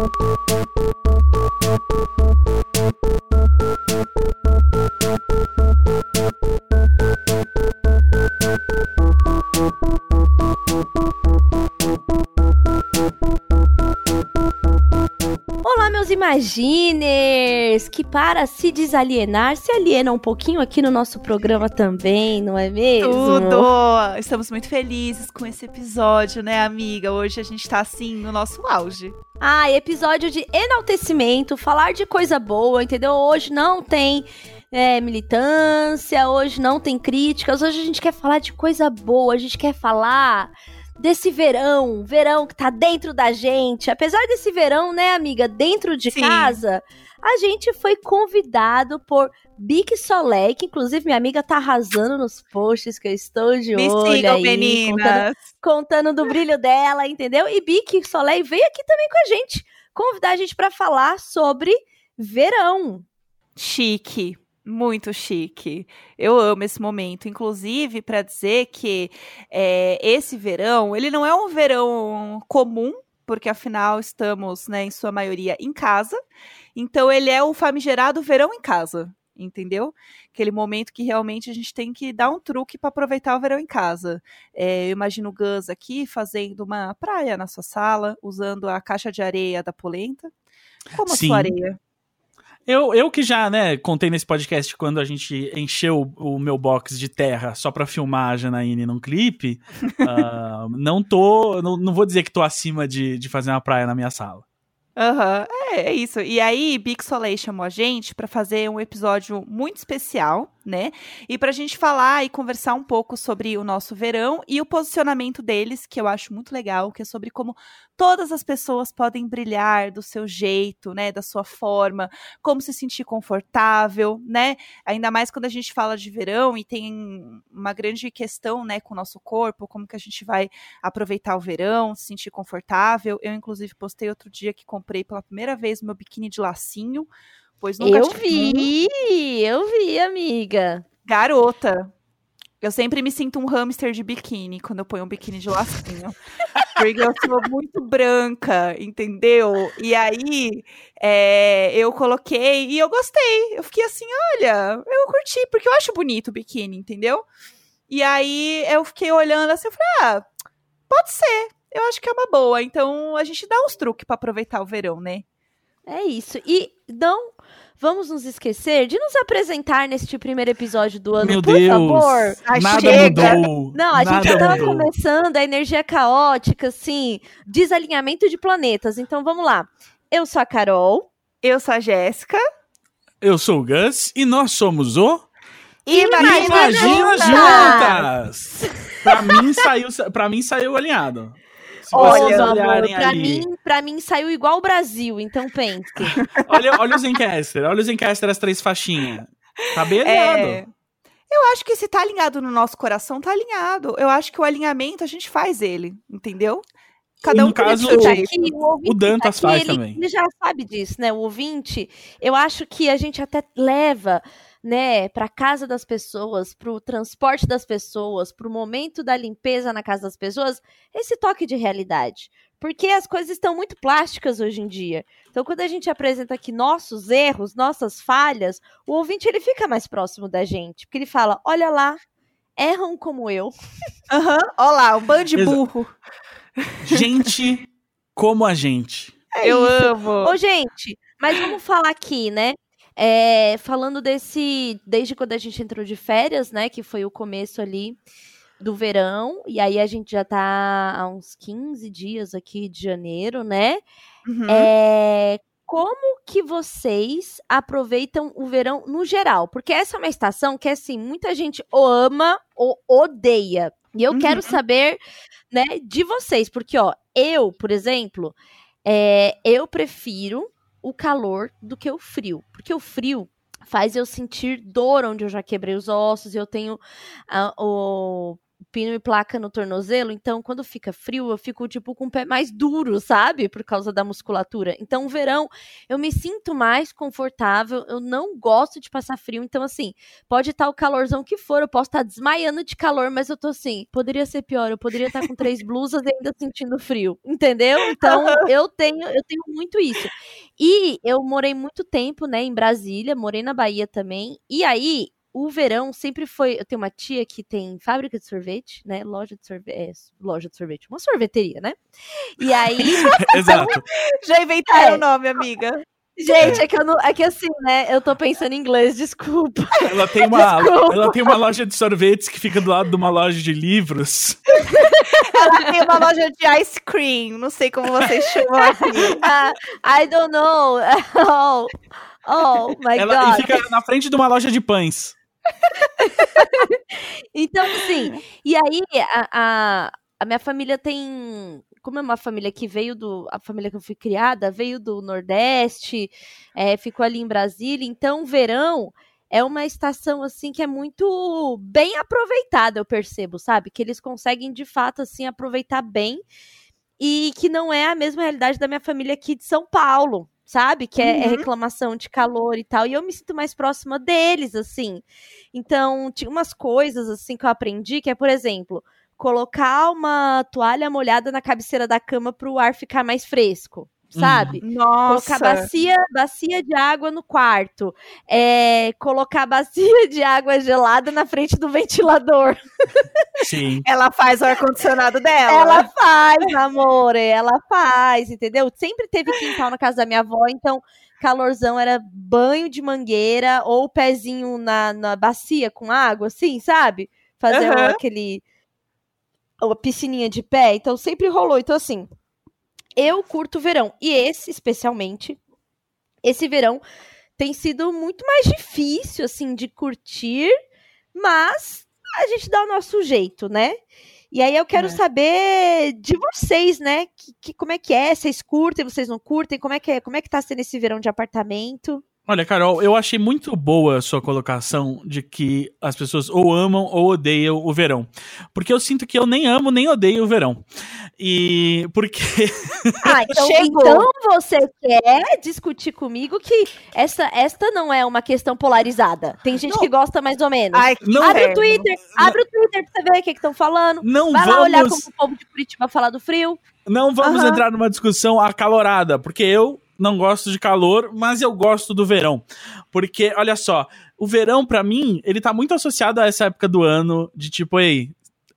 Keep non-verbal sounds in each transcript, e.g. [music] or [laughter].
Thank you. Imaginers, que para se desalienar, se aliena um pouquinho aqui no nosso programa também, não é mesmo? Tudo! Estamos muito felizes com esse episódio, né, amiga? Hoje a gente tá assim no nosso auge. Ah, episódio de enaltecimento, falar de coisa boa, entendeu? Hoje não tem é, militância, hoje não tem críticas, hoje a gente quer falar de coisa boa, a gente quer falar desse verão, verão que tá dentro da gente. Apesar desse verão, né, amiga, dentro de Sim. casa, a gente foi convidado por Bic Soleil, que inclusive minha amiga tá arrasando nos posts que eu estou de Me olho sigam, aí, contando, meninas! contando do brilho dela, entendeu? E Bic Soleil veio aqui também com a gente, convidar a gente pra falar sobre verão. Chique. Muito chique. Eu amo esse momento. Inclusive, para dizer que é, esse verão, ele não é um verão comum, porque afinal estamos, né, em sua maioria, em casa. Então, ele é o famigerado verão em casa. Entendeu? Aquele momento que realmente a gente tem que dar um truque para aproveitar o verão em casa. É, eu imagino o Gus aqui fazendo uma praia na sua sala, usando a caixa de areia da polenta. Como a Sim. sua areia? Eu, eu que já, né, contei nesse podcast quando a gente encheu o, o meu box de terra só pra filmar a Janaíne num clipe, [laughs] ah, não tô, não, não vou dizer que tô acima de, de fazer uma praia na minha sala. Aham, é, é isso. E aí, Big Soleil chamou a gente pra fazer um episódio muito especial, né? E pra gente falar e conversar um pouco sobre o nosso verão e o posicionamento deles, que eu acho muito legal, que é sobre como todas as pessoas podem brilhar do seu jeito, né? Da sua forma, como se sentir confortável, né? Ainda mais quando a gente fala de verão e tem uma grande questão, né, com o nosso corpo, como que a gente vai aproveitar o verão, se sentir confortável. Eu, inclusive, postei outro dia que comprei pela primeira vez meu biquíni de lacinho, pois nunca eu vi, eu vi, amiga. Garota. Eu sempre me sinto um hamster de biquíni quando eu ponho um biquíni de lacinho. [laughs] porque eu sou muito branca, entendeu? E aí é, eu coloquei e eu gostei. Eu fiquei assim, olha, eu curti, porque eu acho bonito o biquíni, entendeu? E aí eu fiquei olhando assim, eu falei, ah, pode ser. Eu acho que é uma boa. Então a gente dá uns truques pra aproveitar o verão, né? É isso. E não vamos nos esquecer de nos apresentar neste primeiro episódio do ano, Meu por Deus, favor. Nada chega. mudou. Não, a gente nada já tava mudou. começando a energia caótica, assim, desalinhamento de planetas. Então vamos lá. Eu sou a Carol. Eu sou a Jéssica. Eu sou o Gus e nós somos o Imagina Imagina Juntas! Juntas! pra, mim saiu, pra mim saiu alinhado. Se Olha, vocês meu amor, olharem pra ali. mim, pra mim saiu igual o Brasil, então pense. [laughs] Olha, olha o Zencaster, olha o Zencaster, as três faixinhas. Tá bem alinhado. É, eu acho que se tá alinhado no nosso coração, tá alinhado. Eu acho que o alinhamento a gente faz ele, entendeu? Cada um no tem caso, seu Tá jeito. aqui, o, O Dantas tá aqui, faz ele, também. Ele já sabe disso, né? O ouvinte, eu acho que a gente até leva, né, para casa das pessoas, pro transporte das pessoas, pro momento da limpeza na casa das pessoas, esse toque de realidade. Porque as coisas estão muito plásticas hoje em dia. Então, quando a gente apresenta aqui nossos erros, nossas falhas, o ouvinte ele fica mais próximo da gente, porque ele fala: "Olha lá, erram como eu". [laughs] Aham, Olha lá, um bando de burro. Gente como a gente. É eu isso. amo. Ô, gente, mas vamos falar aqui, né? É, falando desse. Desde quando a gente entrou de férias, né? Que foi o começo ali do verão. E aí a gente já tá há uns 15 dias aqui de janeiro, né? Uhum. É, como que vocês aproveitam o verão no geral? Porque essa é uma estação que, assim, muita gente ou ama ou odeia. E eu Uhum. quero saber, né, de vocês. Porque, ó, eu, por exemplo, é, eu prefiro o calor do que o frio. Porque o frio faz eu sentir dor onde eu já quebrei os ossos, eu tenho ah, o pino e placa no tornozelo, então quando fica frio, eu fico tipo com o pé mais duro, sabe? Por causa da musculatura. Então, verão, eu me sinto mais confortável, eu não gosto de passar frio, então assim, pode estar tá o calorzão que for, eu posso estar tá desmaiando de calor, mas eu tô assim, poderia ser pior, eu poderia estar tá com três [laughs] blusas e ainda sentindo frio, entendeu? Então, eu tenho, eu tenho muito isso. E eu morei muito tempo, né, em Brasília, morei na Bahia também, e aí o verão sempre foi. Eu tenho uma tia que tem fábrica de sorvete, né? Loja de sorvete. É, loja de sorvete, uma sorveteria, né? E aí. [laughs] Exato. [laughs] Já inventaram é. o nome, amiga. Gente, é que, eu não, é que assim, né? Eu tô pensando em inglês, desculpa. Ela tem, uma, desculpa. ela tem uma loja de sorvetes que fica do lado de uma loja de livros. [laughs] ela tem uma loja de ice cream. Não sei como vocês chamam aqui. Uh, I don't know. Oh, oh my ela, God. E fica na frente de uma loja de pães. [laughs] então, assim, e aí a, a, a, minha família tem. Como é uma família que veio do. A família que eu fui criada veio do Nordeste, é, ficou ali em Brasília, então verão é uma estação assim que é muito bem aproveitada, eu percebo, sabe? Que eles conseguem de fato assim aproveitar bem e que não é a mesma realidade da minha família aqui de São Paulo sabe? Que é, é, uhum. reclamação de calor e tal. E eu me sinto mais próxima deles, assim. Então, tinha umas coisas, assim, que eu aprendi, que é, por exemplo, colocar uma toalha molhada na cabeceira da cama para o ar ficar mais fresco sabe? Nossa. Colocar bacia, bacia de água no quarto. É, colocar [laughs] bacia de água gelada na frente do ventilador. Sim. [laughs] Ela faz o ar-condicionado dela. Ela faz, [laughs] amor. Ela faz, entendeu? Sempre teve quintal na casa da minha avó, então calorzão era banho de mangueira ou pezinho na, na bacia com água, assim, sabe? Fazer uhum. aquele. Uma piscininha de pé. Então sempre rolou. Então, assim, eu curto o verão. E esse, especialmente, esse verão tem sido muito mais difícil, assim, de curtir, mas a gente dá o nosso jeito, né? E aí eu quero é. saber de vocês, né? Que, que, como é que é? Vocês curtem, vocês não curtem? Como é que é? Como é que tá sendo esse verão de apartamento? Olha, Carol, eu achei muito boa a sua colocação de que as pessoas ou amam ou odeiam o verão. Porque eu sinto que eu nem amo nem odeio o verão. E porque. [laughs] Ah, então, então você quer discutir comigo que essa, esta não é uma questão polarizada. Tem gente não. que gosta mais ou menos. Ai, abre o Twitter, não. abre o Twitter pra você ver o que estão falando. Não Vai vamos... lá olhar como o povo de Curitiba fala do frio. Não vamos uhum. entrar numa discussão acalorada, porque eu não gosto de calor, mas eu gosto do verão. Porque, olha só, o verão, para mim, ele tá muito associado a essa época do ano, de tipo, ei,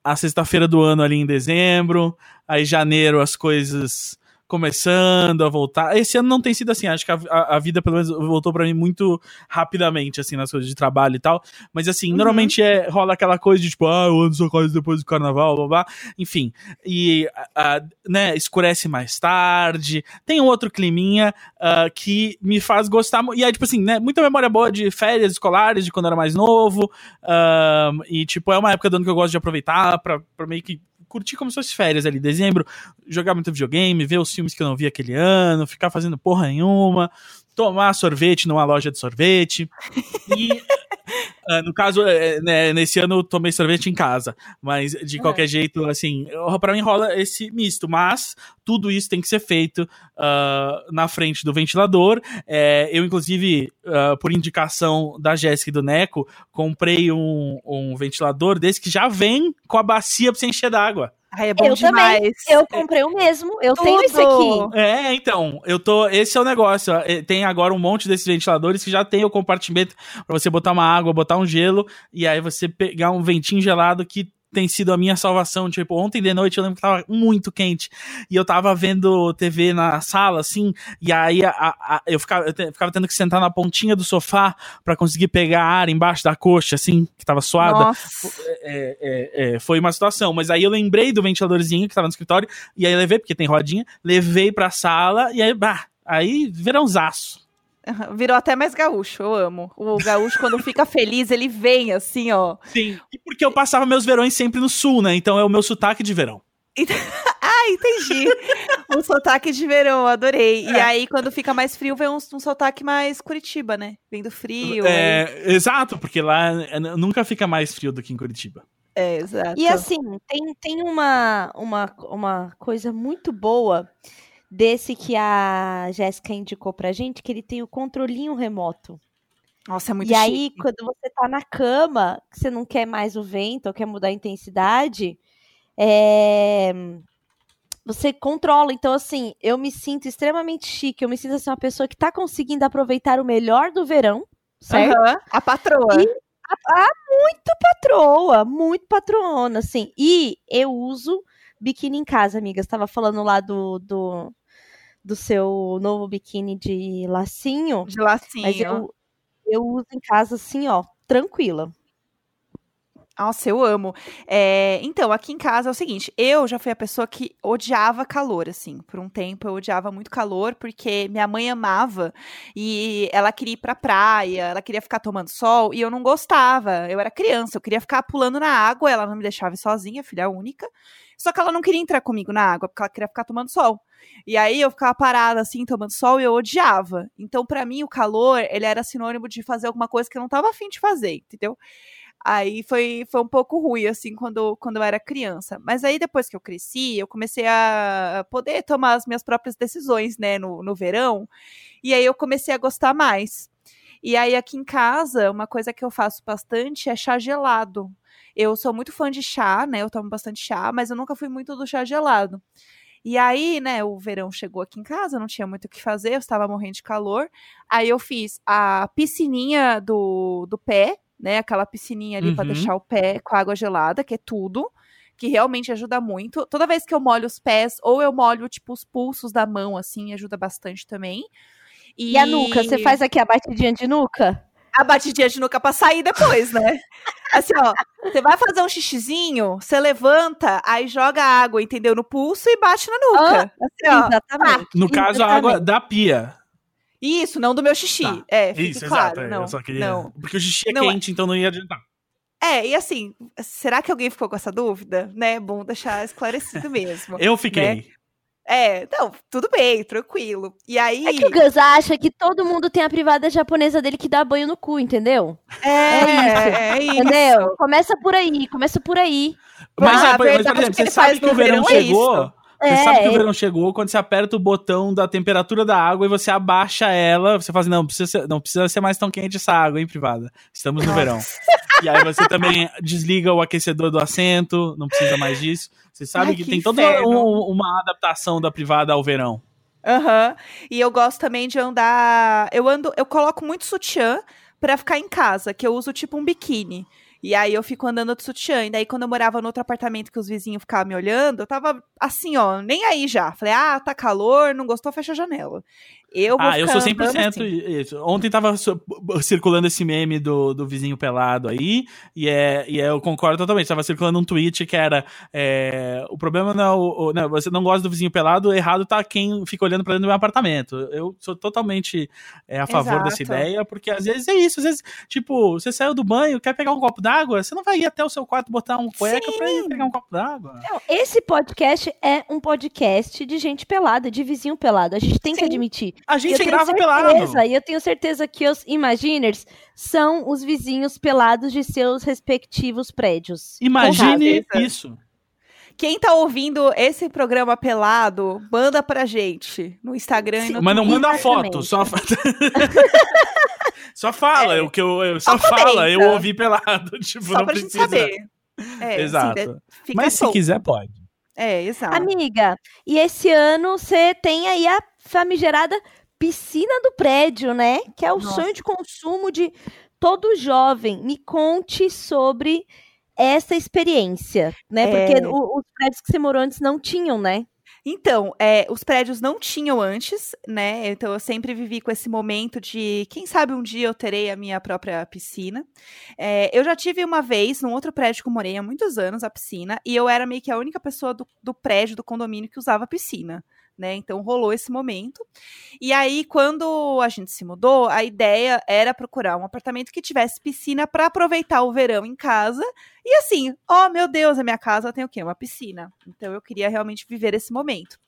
a sexta-feira do ano ali em dezembro, aí janeiro as coisas começando a voltar. Esse ano não tem sido assim, acho que a, a, a vida pelo menos voltou para mim muito rapidamente, assim, nas coisas de trabalho e tal. Mas assim, uhum. normalmente é, rola aquela coisa de tipo, ah, o ano só quase depois do carnaval, blá blá. Enfim, e, a, né, escurece mais tarde. Tem um outro climinha uh, que me faz gostar. E aí, tipo assim, né, muita memória boa de férias escolares, de quando eu era mais novo. Uh, e, tipo, é uma época do ano que eu gosto de aproveitar pra, pra meio que curtir como se fosse férias ali, dezembro, jogar muito videogame, ver os filmes que eu não vi aquele ano, ficar fazendo porra nenhuma, tomar sorvete numa loja de sorvete. E [laughs] no caso, é, né, nesse ano eu tomei sorvete em casa, mas de qualquer jeito, assim, para mim rola esse misto, mas tudo isso tem que ser feito uh, na frente do ventilador. É, eu, inclusive, uh, por indicação da Jéssica e do Neco, comprei um, um ventilador desse que já vem com a bacia pra você encher d'água. Ai, é bom eu demais. Também. Eu comprei o mesmo. Eu Tudo. tenho esse aqui. É, então, eu tô. Esse é o negócio. Tem agora um monte desses ventiladores que já tem o compartimento para você botar uma água, botar um gelo e aí você pegar um ventinho gelado que tem sido a minha salvação. Tipo, ontem de noite eu lembro que tava muito quente e eu tava vendo TV na sala, assim, e aí a, a, eu, ficava, eu, te, ficava tendo que sentar na pontinha do sofá para conseguir pegar ar embaixo da coxa, assim, que tava suada. É, é, é, foi uma situação, mas aí eu lembrei do ventiladorzinho que tava no escritório e aí levei, porque tem rodinha, levei pra sala e aí, bah, aí verãozaço. [laughs] Virou até mais gaúcho, eu amo. O gaúcho, quando fica feliz, ele vem assim, ó. Sim. E porque eu passava meus verões sempre no sul, né? Então é o meu sotaque de verão. [laughs] ah, entendi. o sotaque de verão, adorei. É. E aí, quando fica mais frio, vem um, um sotaque mais Curitiba, né? Vem do frio. É, aí... Exato, porque lá é, nunca fica mais frio do que em Curitiba. É, exato. E assim, tem, tem uma, uma, uma coisa muito boa desse que a Jéssica indicou pra gente, que ele tem o controlinho remoto. Nossa, é muito e aí, chique. quando você tá na cama, que você não quer mais o vento ou quer mudar a intensidade, é, você controla. Então, assim, eu me sinto extremamente chique. Eu me sinto assim, uma pessoa que tá conseguindo aproveitar o melhor do verão, certo? Aham, A patroa. E- Ah, muito patroa, muito patrona, assim. E eu uso biquíni em casa, amiga. Você tava falando lá do, do, do seu novo biquíni de lacinho. De lacinho. Mas eu, eu uso em casa assim, ó, tranquila. Nossa, eu amo. É, então, aqui em casa é o seguinte, eu já fui a pessoa que odiava calor, assim. Por um tempo eu odiava muito calor, porque minha mãe amava e ela queria ir pra praia, ela queria ficar tomando sol e eu não gostava. Eu era criança, eu queria ficar pulando na água, ela não me deixava sozinha, filha única. Só que ela não queria entrar comigo na água, porque ela queria ficar tomando sol. E aí eu ficava parada assim, tomando sol, e eu odiava. Então, pra mim, o calor, ele era sinônimo de fazer alguma coisa que eu não tava afim de fazer, entendeu? Aí foi, foi um pouco ruim, assim, quando, quando eu era criança. Mas aí, depois que eu cresci, eu comecei a poder tomar as minhas próprias decisões, né, no, no verão. E aí eu comecei a gostar mais. E aí, aqui em casa, uma coisa que eu faço bastante é chá gelado. Eu sou muito fã de chá, né? Eu tomo bastante chá, mas eu nunca fui muito do chá gelado. E aí, né, o verão chegou aqui em casa, não tinha muito o que fazer, eu estava morrendo de calor. Aí eu fiz a piscininha do, do pé, né? Aquela piscininha ali para Uhum. deixar o pé com água gelada, que é tudo. Que realmente ajuda muito. Toda vez que eu molho os pés, ou eu molho, tipo, os pulsos da mão, assim, ajuda bastante também. E, a nuca, você faz aqui a batidinha de nuca? A batidinha de nuca pra sair depois, né? [laughs] Assim, ó, você vai fazer um xixizinho, você levanta, aí joga água, entendeu? No pulso e bate na nuca. assim, ó. Exatamente. No caso, a água da pia. Isso, não do meu xixi. Tá. É, fique Isso, claro. exato. é, não, eu só queria. não. Porque o xixi é Não é. quente, então não ia adiantar. É, e assim, será que alguém ficou com essa dúvida? Né? Bom deixar esclarecido mesmo. Eu fiquei. É, não, tudo bem, tranquilo. E aí. É que o Gus acha que todo mundo tem a privada japonesa dele que dá banho no cu, entendeu? É, é isso. Entendeu? Começa por aí, começa por aí. Mas, Ah, é, mas, por exemplo, que você sabe que o verão verão é isso. Você É, sabe que o é. verão chegou quando você aperta o botão da temperatura da água e você abaixa ela. Você fala assim: não, precisa ser, não precisa ser mais tão quente essa água, hein, privada? Estamos no verão. E aí você também desliga o aquecedor do assento, não precisa mais disso. Você sabe Ai, que, que tem toda um- uma adaptação da privada ao verão. Aham. E eu gosto também de andar. Eu ando, eu coloco muito sutiã pra ficar em casa, que eu uso tipo um biquíni. E aí eu fico andando de sutiã. E daí, quando eu morava no outro apartamento que os vizinhos ficavam me olhando, eu tava assim, ó, nem aí já. Falei, ah, tá calor, não gostou, fecha a janela. Eu vou Ah, eu sou ficar andando 100% assim. isso. Ontem tava circulando esse meme do, do vizinho pelado aí, e, é, e é, eu concordo totalmente. Tava circulando um tweet que era: é, o problema não é o, o- não, você não gosta do vizinho pelado, errado tá quem fica olhando pra dentro do meu apartamento. Eu sou totalmente é, a favor Exato. dessa ideia, porque às vezes é isso. Às vezes, tipo, você saiu do banho, quer pegar um copo d'água, você não vai ir até o seu quarto botar um cueca pra ir Sim. pegar um copo d'água. Não, esse podcast é um podcast de gente pelada, de vizinho pelado. A gente tem que Sim. admitir. A eu gente tenho grava pelado. certeza, E eu tenho certeza que os Imaginers são os vizinhos pelados de seus respectivos prédios. Imagine isso. Quem tá ouvindo esse programa pelado, manda pra gente no Instagram e no Mas não manda foto, só [laughs] Só fala, o que eu, eu só Só fala, eu ouvi pelado, [laughs] tipo, Só não pra gente precisa. saber. É, Exato. assim, fica Mas se quiser pode. É, exato. Amiga, e esse ano você tem aí a famigerada piscina do prédio, né? Que é o Nossa. sonho de consumo de todo jovem. Me conte sobre essa experiência, né? É. Porque o- os prédios que você morou antes não tinham, né? Então, é, os prédios não tinham antes, né? Então eu sempre vivi com esse momento de quem sabe um dia eu terei a minha própria piscina. É, eu já tive uma vez, num outro prédio que eu morei há muitos anos, a piscina, e eu era meio que a única pessoa do, do prédio, do condomínio, que usava piscina. Né? Então rolou esse momento. E aí, quando a gente se mudou, a ideia era procurar um apartamento que tivesse piscina para aproveitar o verão em casa. E assim, oh meu Deus, a minha casa tem o quê? Uma piscina. Então eu queria realmente viver esse momento.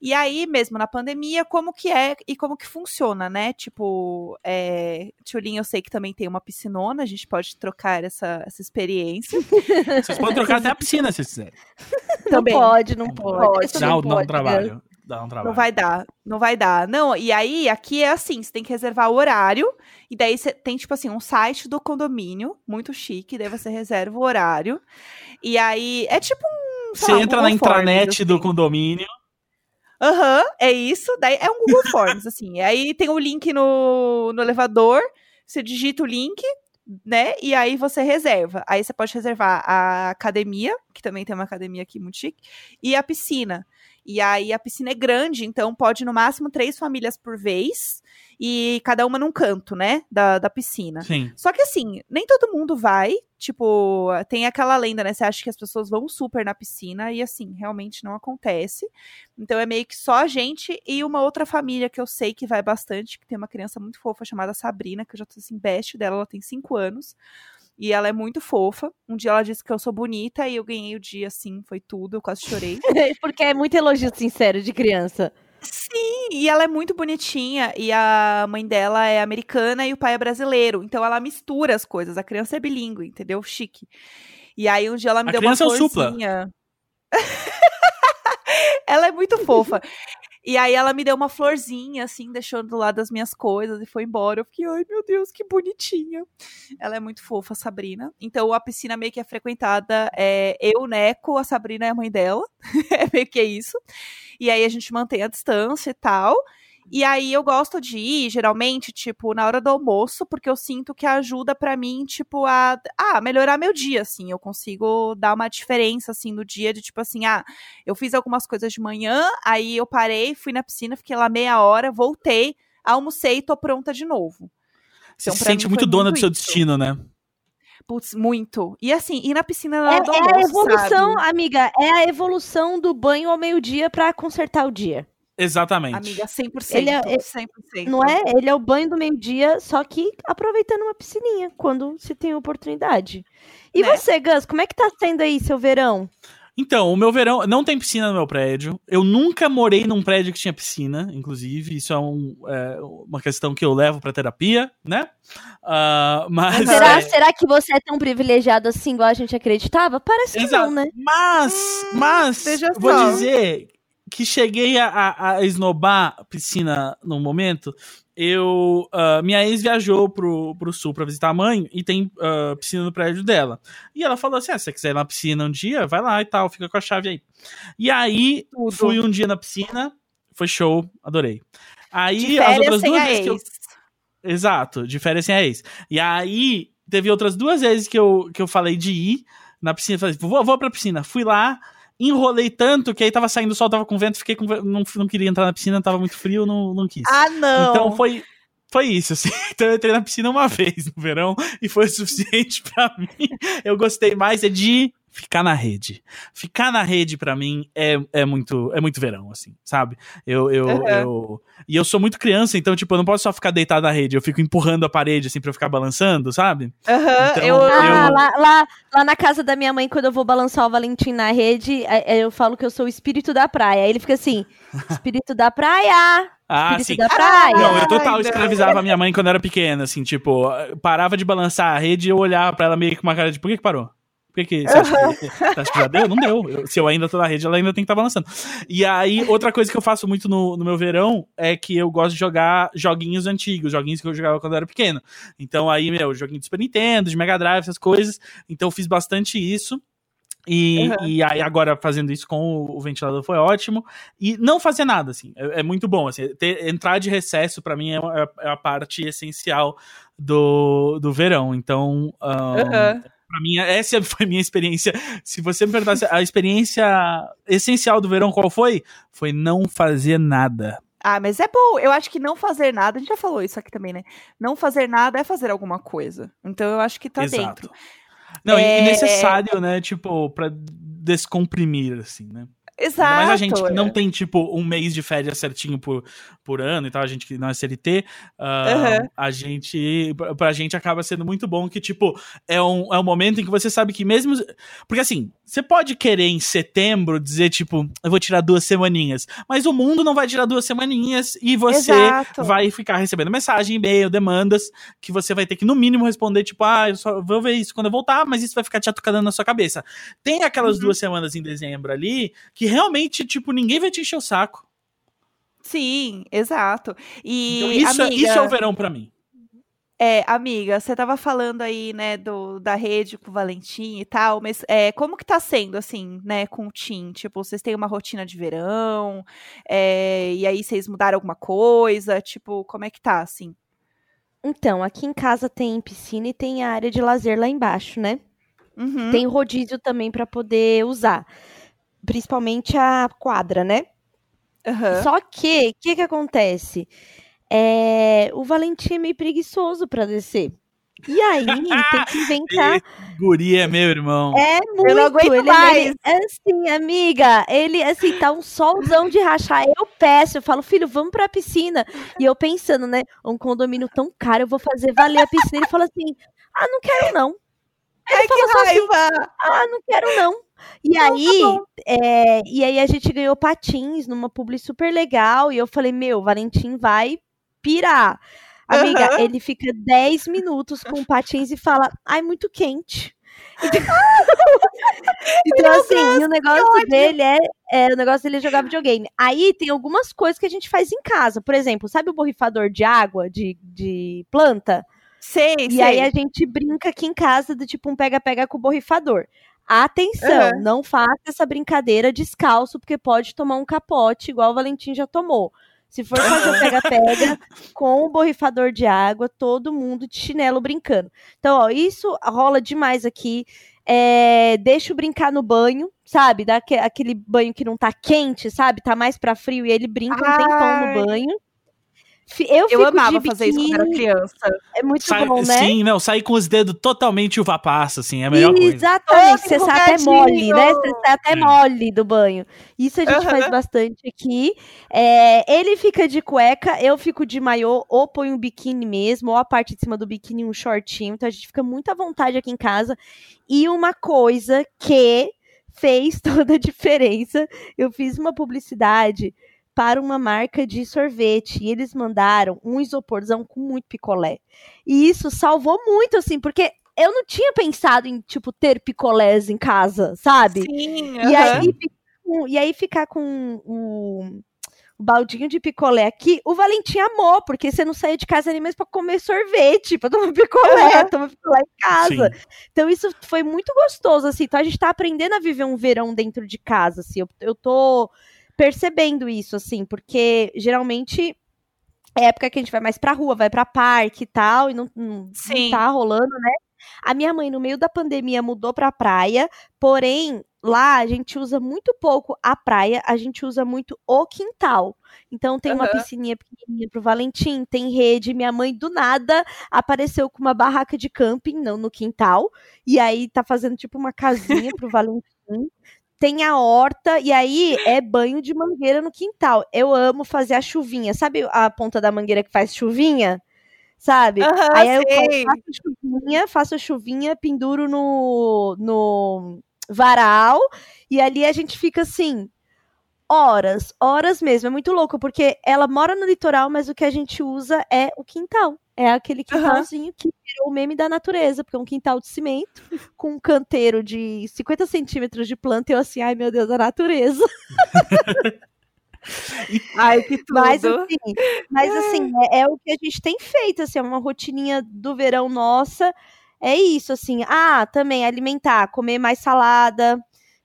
E aí, mesmo na pandemia, como que é e como que funciona, né? Tipo, é, Tchulin, eu sei que também tem uma piscinona, a gente pode trocar essa, essa experiência. [laughs] Vocês podem trocar até a piscina se vocês quiserem. Não Também. pode, não pode. Dá, não dá um pode, trabalho. Dá um trabalho. Não vai dar, não vai dar. Não, e aí aqui é assim, você tem que reservar o horário, e daí você tem, tipo assim, um site do condomínio, muito chique, daí você reserva o horário. E aí é tipo um. Você lá, um entra na Google Forms, intranet do assim. condomínio. Aham, é isso. Daí é um Google [laughs] Forms, assim. Aí tem o link no, no elevador, você digita o link, né? E aí você reserva. Aí você pode reservar a academia, que também tem uma academia aqui muito chique, e a piscina. E aí a piscina é grande, então pode no máximo três famílias por vez, e cada uma num canto, né? Da, da piscina. Sim. Só que assim, nem todo mundo vai. Tipo, tem aquela lenda, né? Você acha que as pessoas vão super na piscina e assim, realmente não acontece. Então é meio que só a gente e uma outra família que eu sei que vai bastante, que tem uma criança muito fofa chamada Sabrina, que eu já tô assim, best dela, ela tem cinco anos. E ela é muito fofa. Um dia ela disse que eu sou bonita e eu ganhei o dia, assim, foi tudo, eu quase chorei. [laughs] Porque é muito elogio sincero de criança. Sim, e ela é muito bonitinha. E a mãe dela é americana e o pai é brasileiro. Então ela mistura as coisas. A criança é bilíngue, entendeu? Chique. E aí um dia ela me A deu uma criança é florzinha. [laughs] ela é muito fofa. E aí ela me deu uma florzinha, assim, deixou do lado das minhas coisas e foi embora. Eu fiquei, ai meu Deus, que bonitinha. Ela é muito fofa, a Sabrina. Então a piscina meio que é frequentada, é eu, Neco, a Sabrina é a mãe dela. [laughs] é meio que isso. E aí a gente mantém a distância e tal. E aí eu gosto de ir, geralmente, tipo, na hora do almoço, porque eu sinto que ajuda pra mim, tipo, a, a melhorar meu dia, assim. Eu consigo dar uma diferença, assim, no dia de, tipo assim, ah, eu fiz algumas coisas de manhã, aí eu parei, fui na piscina, fiquei lá meia hora, voltei, almocei e tô pronta de novo. Você Então, se sente mim muito dona muito do seu isso. destino, né? Putz, muito. E assim, ir na piscina na É, hora do é a almoço, evolução, sabe? amiga, é a evolução do banho ao meio-dia pra consertar o dia. Exatamente. Amiga, 100%. Ele é- 100%. Não é? Ele é o banho do meio-dia, só que aproveitando uma piscininha, quando se tem oportunidade. E Né? você, Gus, como é que tá sendo aí seu verão? Então, o meu verão não tem piscina no meu prédio. Eu nunca morei num prédio que tinha piscina, inclusive. Isso é, um- é uma questão que eu levo pra terapia, né? Ah, mas. Será, é, será que você é tão privilegiado assim, igual a gente acreditava? Parece que Exato. não, né? Mas, mas, veja vou só. dizer que cheguei a, a, a esnobar piscina no momento. Eu, ah, minha ex viajou pro, pro sul pra visitar a mãe e tem ah, piscina no prédio dela. E ela falou assim: ah, se você quiser ir na piscina um dia, vai lá e tal, fica com a chave aí. E aí, Tudo. fui um dia na piscina, foi show, adorei. Aí, as outras duas vezes que eu ex. Exato, de férias sem a ex. E aí, teve outras duas vezes que eu, que eu falei de ir na piscina. Falei, vou, vou pra piscina. Fui lá, enrolei tanto que aí tava saindo o sol, tava com vento, fiquei com. Não, não queria entrar na piscina, tava muito frio, não, não quis. Ah, não. Então foi. Foi isso, assim. [laughs] Então eu entrei na piscina uma vez no verão e foi o suficiente pra mim. Eu gostei mais é de ficar na rede. Ficar na rede pra mim é, é muito é muito verão, assim, sabe? Eu, eu, Uhum. eu e eu sou muito criança, então tipo, eu não posso só ficar deitado na rede, eu fico empurrando a parede assim pra eu ficar balançando, sabe? Aham, Então, eu, eu- Ah, lá, lá, lá na casa da minha mãe, quando eu vou balançar o Valentim na rede, é- é, eu falo que eu sou o espírito da praia. Aí ele fica assim, espírito da praia, [laughs] Ah, espírito sim. da praia. Não, eu total escravizava a minha mãe quando eu era pequena, assim, tipo, parava de balançar a rede e eu olhava pra ela meio com uma cara de por que, que parou? Por que, você acha que, você [laughs] acha que já deu? Não deu. Eu- se eu ainda tô na rede, ela ainda tem que estar balançando. E aí, outra coisa que eu faço muito no, no meu verão é que eu gosto de jogar joguinhos antigos, joguinhos que eu jogava quando eu era pequeno. Então aí, meu, joguinho de Super Nintendo, de Mega Drive, essas coisas. Então eu fiz bastante isso. E, Uhum. e aí agora fazendo isso com o, o ventilador foi ótimo. E não fazer nada, assim. É, é muito bom, assim. Ter- entrar de recesso, pra mim, é, é- é a parte essencial do, do verão. Então, ahn, Aham. Pra mim, essa [laughs] foi a minha experiência. Se você me perguntasse a experiência essencial do verão, qual foi? Foi não fazer nada. Ah, mas é bom. Eu acho que não fazer nada, a gente já falou isso aqui também, né? Não fazer nada é fazer alguma coisa. Então eu acho que tá Exato. dentro. Não, É, e necessário, né? Tipo, pra descomprimir, assim, né? Exato. Mas a gente que não tem, tipo, um mês de férias certinho por, por ano e tal, a gente que não é CLT, ah, Aham. a gente, pra- pra gente acaba sendo muito bom que, tipo, é um, é um momento em que você sabe que mesmo. Porque assim, você pode querer em setembro dizer, tipo, eu vou tirar duas semaninhas, mas o mundo não vai tirar duas semaninhas e você Exato. vai ficar recebendo mensagem, e-mail, demandas, que você vai ter que, no mínimo, responder, tipo, ah, eu só vou ver isso quando eu voltar, mas isso vai ficar te atucando na sua cabeça. Tem aquelas Uhum. duas semanas em dezembro ali que realmente, tipo, ninguém vai te encher o saco. Sim, exato. E Então, isso, é- amiga, isso é o verão pra mim. É, amiga, você tava falando aí, né, do, da rede com o Valentim e tal, mas é, como que tá sendo, assim, né, com o Tim? Tipo, vocês têm uma rotina de verão, é, e aí vocês mudaram alguma coisa? Tipo, como é que tá, assim? Então, aqui em casa tem piscina e tem a área de lazer lá embaixo, né? Uhum. Tem rodízio também pra poder usar. Principalmente a quadra, né? Aham. Só que, o que que acontece? É, o Valentim é meio preguiçoso pra descer. E aí, tem que inventar. [laughs] Guri é meu irmão. É muito. não aguento ele, mais. ele- é assim, amiga, ele assim, tá um solzão de rachar. Eu peço, eu falo, filho, vamos pra piscina. E eu pensando, né? Um condomínio tão caro, eu vou fazer valer a piscina. Ele fala assim: ah, não quero não. Ai, que só assim, raiva! Ah, não quero não. E Não, tá aí, bom. é, e aí a gente ganhou patins numa publi super legal. E eu falei, meu, o Valentim vai pirar. Amiga, Aham. ele fica 10 minutos com patins e fala, ai, muito quente. Então, [laughs] assim, e o negócio dele é, é, o negócio dele é jogar videogame. Aí tem algumas coisas que a gente faz em casa. Por exemplo, sabe o borrifador de água de, de planta? Sei, E sei. aí a gente brinca aqui em casa do tipo um pega-pega com o borrifador. Atenção, Aham. não faça essa brincadeira descalço, porque pode tomar um capote, igual o Valentim já tomou. Se for fazer [laughs] pega-pega com o borrifador de água, todo mundo de chinelo brincando. Então, ó, isso rola demais aqui. É, deixa brincar no banho, sabe? Dá aque- aquele banho que não tá quente, sabe? Tá mais pra frio e ele brinca um tempão Ai. no banho. Eu, Eu fico amava de fazer isso quando era biquíni, criança. É muito Sai- bom, né? Sim, não, sair com os dedos totalmente uva passa, assim, é a melhor coisa. Exatamente, você sai até mole, né? Você sai até É. mole do banho. Isso a gente Aham. faz bastante aqui. É, ele fica de cueca, eu fico de maiô, ou põe um biquíni mesmo, ou a parte de cima do biquíni um shortinho. Então a gente fica muito à vontade aqui em casa. E uma coisa que fez [laughs] toda a diferença, eu fiz uma publicidade para uma marca de sorvete e eles mandaram um isoporzão com muito picolé. E isso salvou muito, assim, porque eu não tinha pensado em, tipo, ter picolés em casa, sabe? Sim, E aham. aí, fica com- e aí ficar com o, o baldinho de picolé aqui, o Valentim amou, porque você não saía de casa nem mesmo pra comer sorvete, pra tomar [laughs] picolé, tomar picolé em casa. Sim. Então isso foi muito gostoso, assim. Então a gente tá aprendendo a viver um verão dentro de casa, assim. Eu, eu tô percebendo isso, assim, porque geralmente é época que a gente vai mais pra rua, vai pra parque e tal, e não, não, não tá rolando, né? A minha mãe, no meio da pandemia, mudou pra praia, porém, lá a gente usa muito pouco a praia, a gente usa muito o quintal. Então tem uma Aham. piscininha pequenininha pro Valentim, tem rede. Minha mãe, do nada, apareceu com uma barraca de camping não, no quintal. E aí tá fazendo tipo uma casinha pro Valentim. Tem a horta, e aí é banho de mangueira no quintal. Eu amo fazer a chuvinha. Sabe a ponta da mangueira que faz chuvinha? Sabe? Aham, aí eu sei. faço chuvinha, faço a chuvinha, penduro no, no varal, e ali a gente fica assim, horas, horas mesmo. É muito louco, porque ela mora no litoral, mas o que a gente usa é o quintal. É aquele quintalzinho que virou o meme da natureza, porque é um quintal de cimento, [laughs] com um canteiro de 50 centímetros de planta, e eu assim, ai meu Deus, a natureza. [laughs] Ai, que tudo. Mas assim, mas, assim é, é o que a gente tem feito, assim, é uma rotininha do verão nossa. É isso, assim. Ah, também alimentar, comer mais salada,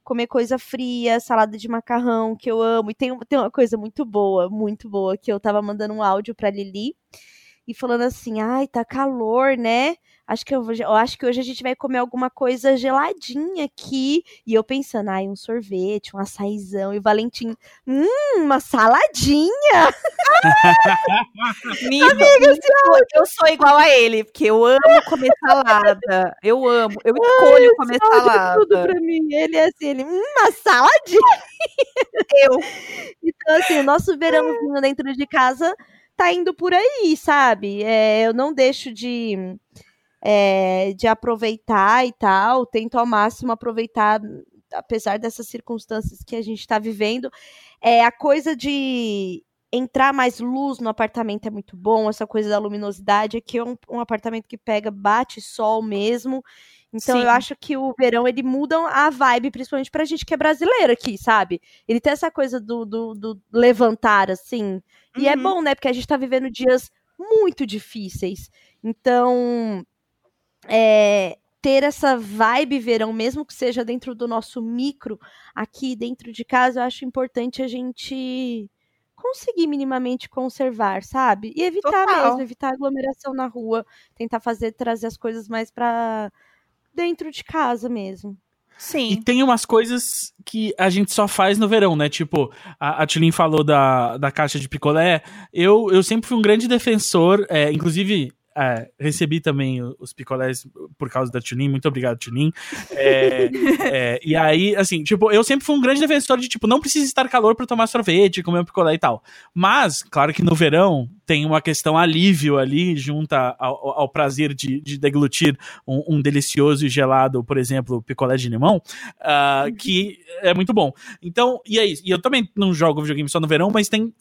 comer coisa fria, salada de macarrão, que eu amo. E tem, tem uma coisa muito boa, muito boa, que eu tava mandando um áudio pra Lili, e falando assim: ai, tá calor, né? Acho que eu, vou, eu acho que hoje a gente vai comer alguma coisa geladinha aqui. E eu pensando, ai, um sorvete, um açaizão. E o Valentim, hum, uma saladinha. [laughs] Amiga, eu, sou, eu sou igual a ele, porque eu amo comer salada. Eu amo, eu escolho ai, comer salada. tudo pra mim. Ele é assim, ele, hum, uma saladinha. Eu. [laughs] Então, assim, o nosso verãozinho dentro de casa tá indo por aí, sabe? É, eu não deixo de é, de aproveitar e tal, tento ao máximo aproveitar, apesar dessas circunstâncias que a gente está vivendo. É, a coisa de entrar mais luz no apartamento é muito bom, essa coisa da luminosidade. Aqui é um, um apartamento que pega, bate sol mesmo. Então Sim. eu acho que o verão ele muda a vibe, principalmente pra gente que é brasileiro aqui, sabe? Ele tem essa coisa do, do, do levantar, assim. E é uhum. é bom, né? Porque a gente tá vivendo dias muito difíceis. Então, é, ter essa vibe verão, mesmo que seja dentro do nosso micro, aqui dentro de casa, eu acho importante a gente conseguir minimamente conservar, sabe? E evitar Total. mesmo, evitar aglomeração na rua, tentar fazer, trazer as coisas mais para dentro de casa mesmo. Sim. E tem umas coisas que a gente só faz no verão, né? Tipo, a, a Tilin falou da, da caixa de picolé. Eu, eu sempre fui um grande defensor, é, inclusive é, recebi também os picolés por causa da Tunin, muito obrigado, Tunin. É, é, e aí, assim, tipo, eu sempre fui um grande defensor de, tipo, não precisa estar calor para tomar sorvete, comer um picolé e tal. Mas, claro que no verão tem uma questão alívio ali, junta ao, ao prazer de, de deglutir um, um, delicioso e gelado, por exemplo, picolé de limão, uh, que é muito bom. Então, e é isso. E eu também não jogo videogame só no verão, mas tem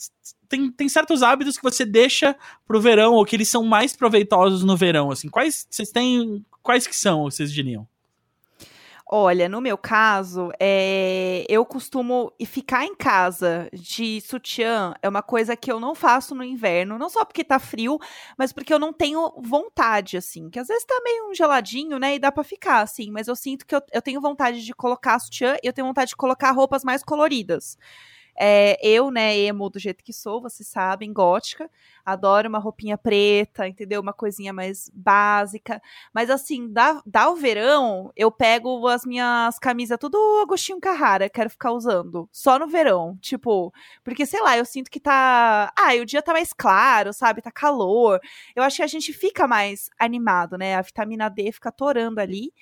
tem, tem certos hábitos que você deixa pro verão ou que eles são mais proveitosos no verão, assim. Quais vocês têm, quais que são, vocês diriam? Olha, no meu caso, é, eu costumo ficar em casa de sutiã é uma coisa que eu não faço no inverno, não só porque tá frio, mas porque eu não tenho vontade, assim, que às vezes tá meio geladinho, né, e dá para ficar, assim, mas eu sinto que eu, eu tenho vontade de colocar sutiã e eu tenho vontade de colocar roupas mais coloridas. É, eu, né, emo do jeito que sou, vocês sabem, gótica, adoro uma roupinha preta, entendeu? Uma coisinha mais básica. Mas assim, dá, dá o verão, eu pego as minhas camisas tudo Agostinho Carrara, quero ficar usando. Só no verão, tipo, porque sei lá, eu sinto que tá. Ah, o dia tá mais claro, sabe? Tá calor. Eu acho que a gente fica mais animado, né? A vitamina D fica torando ali.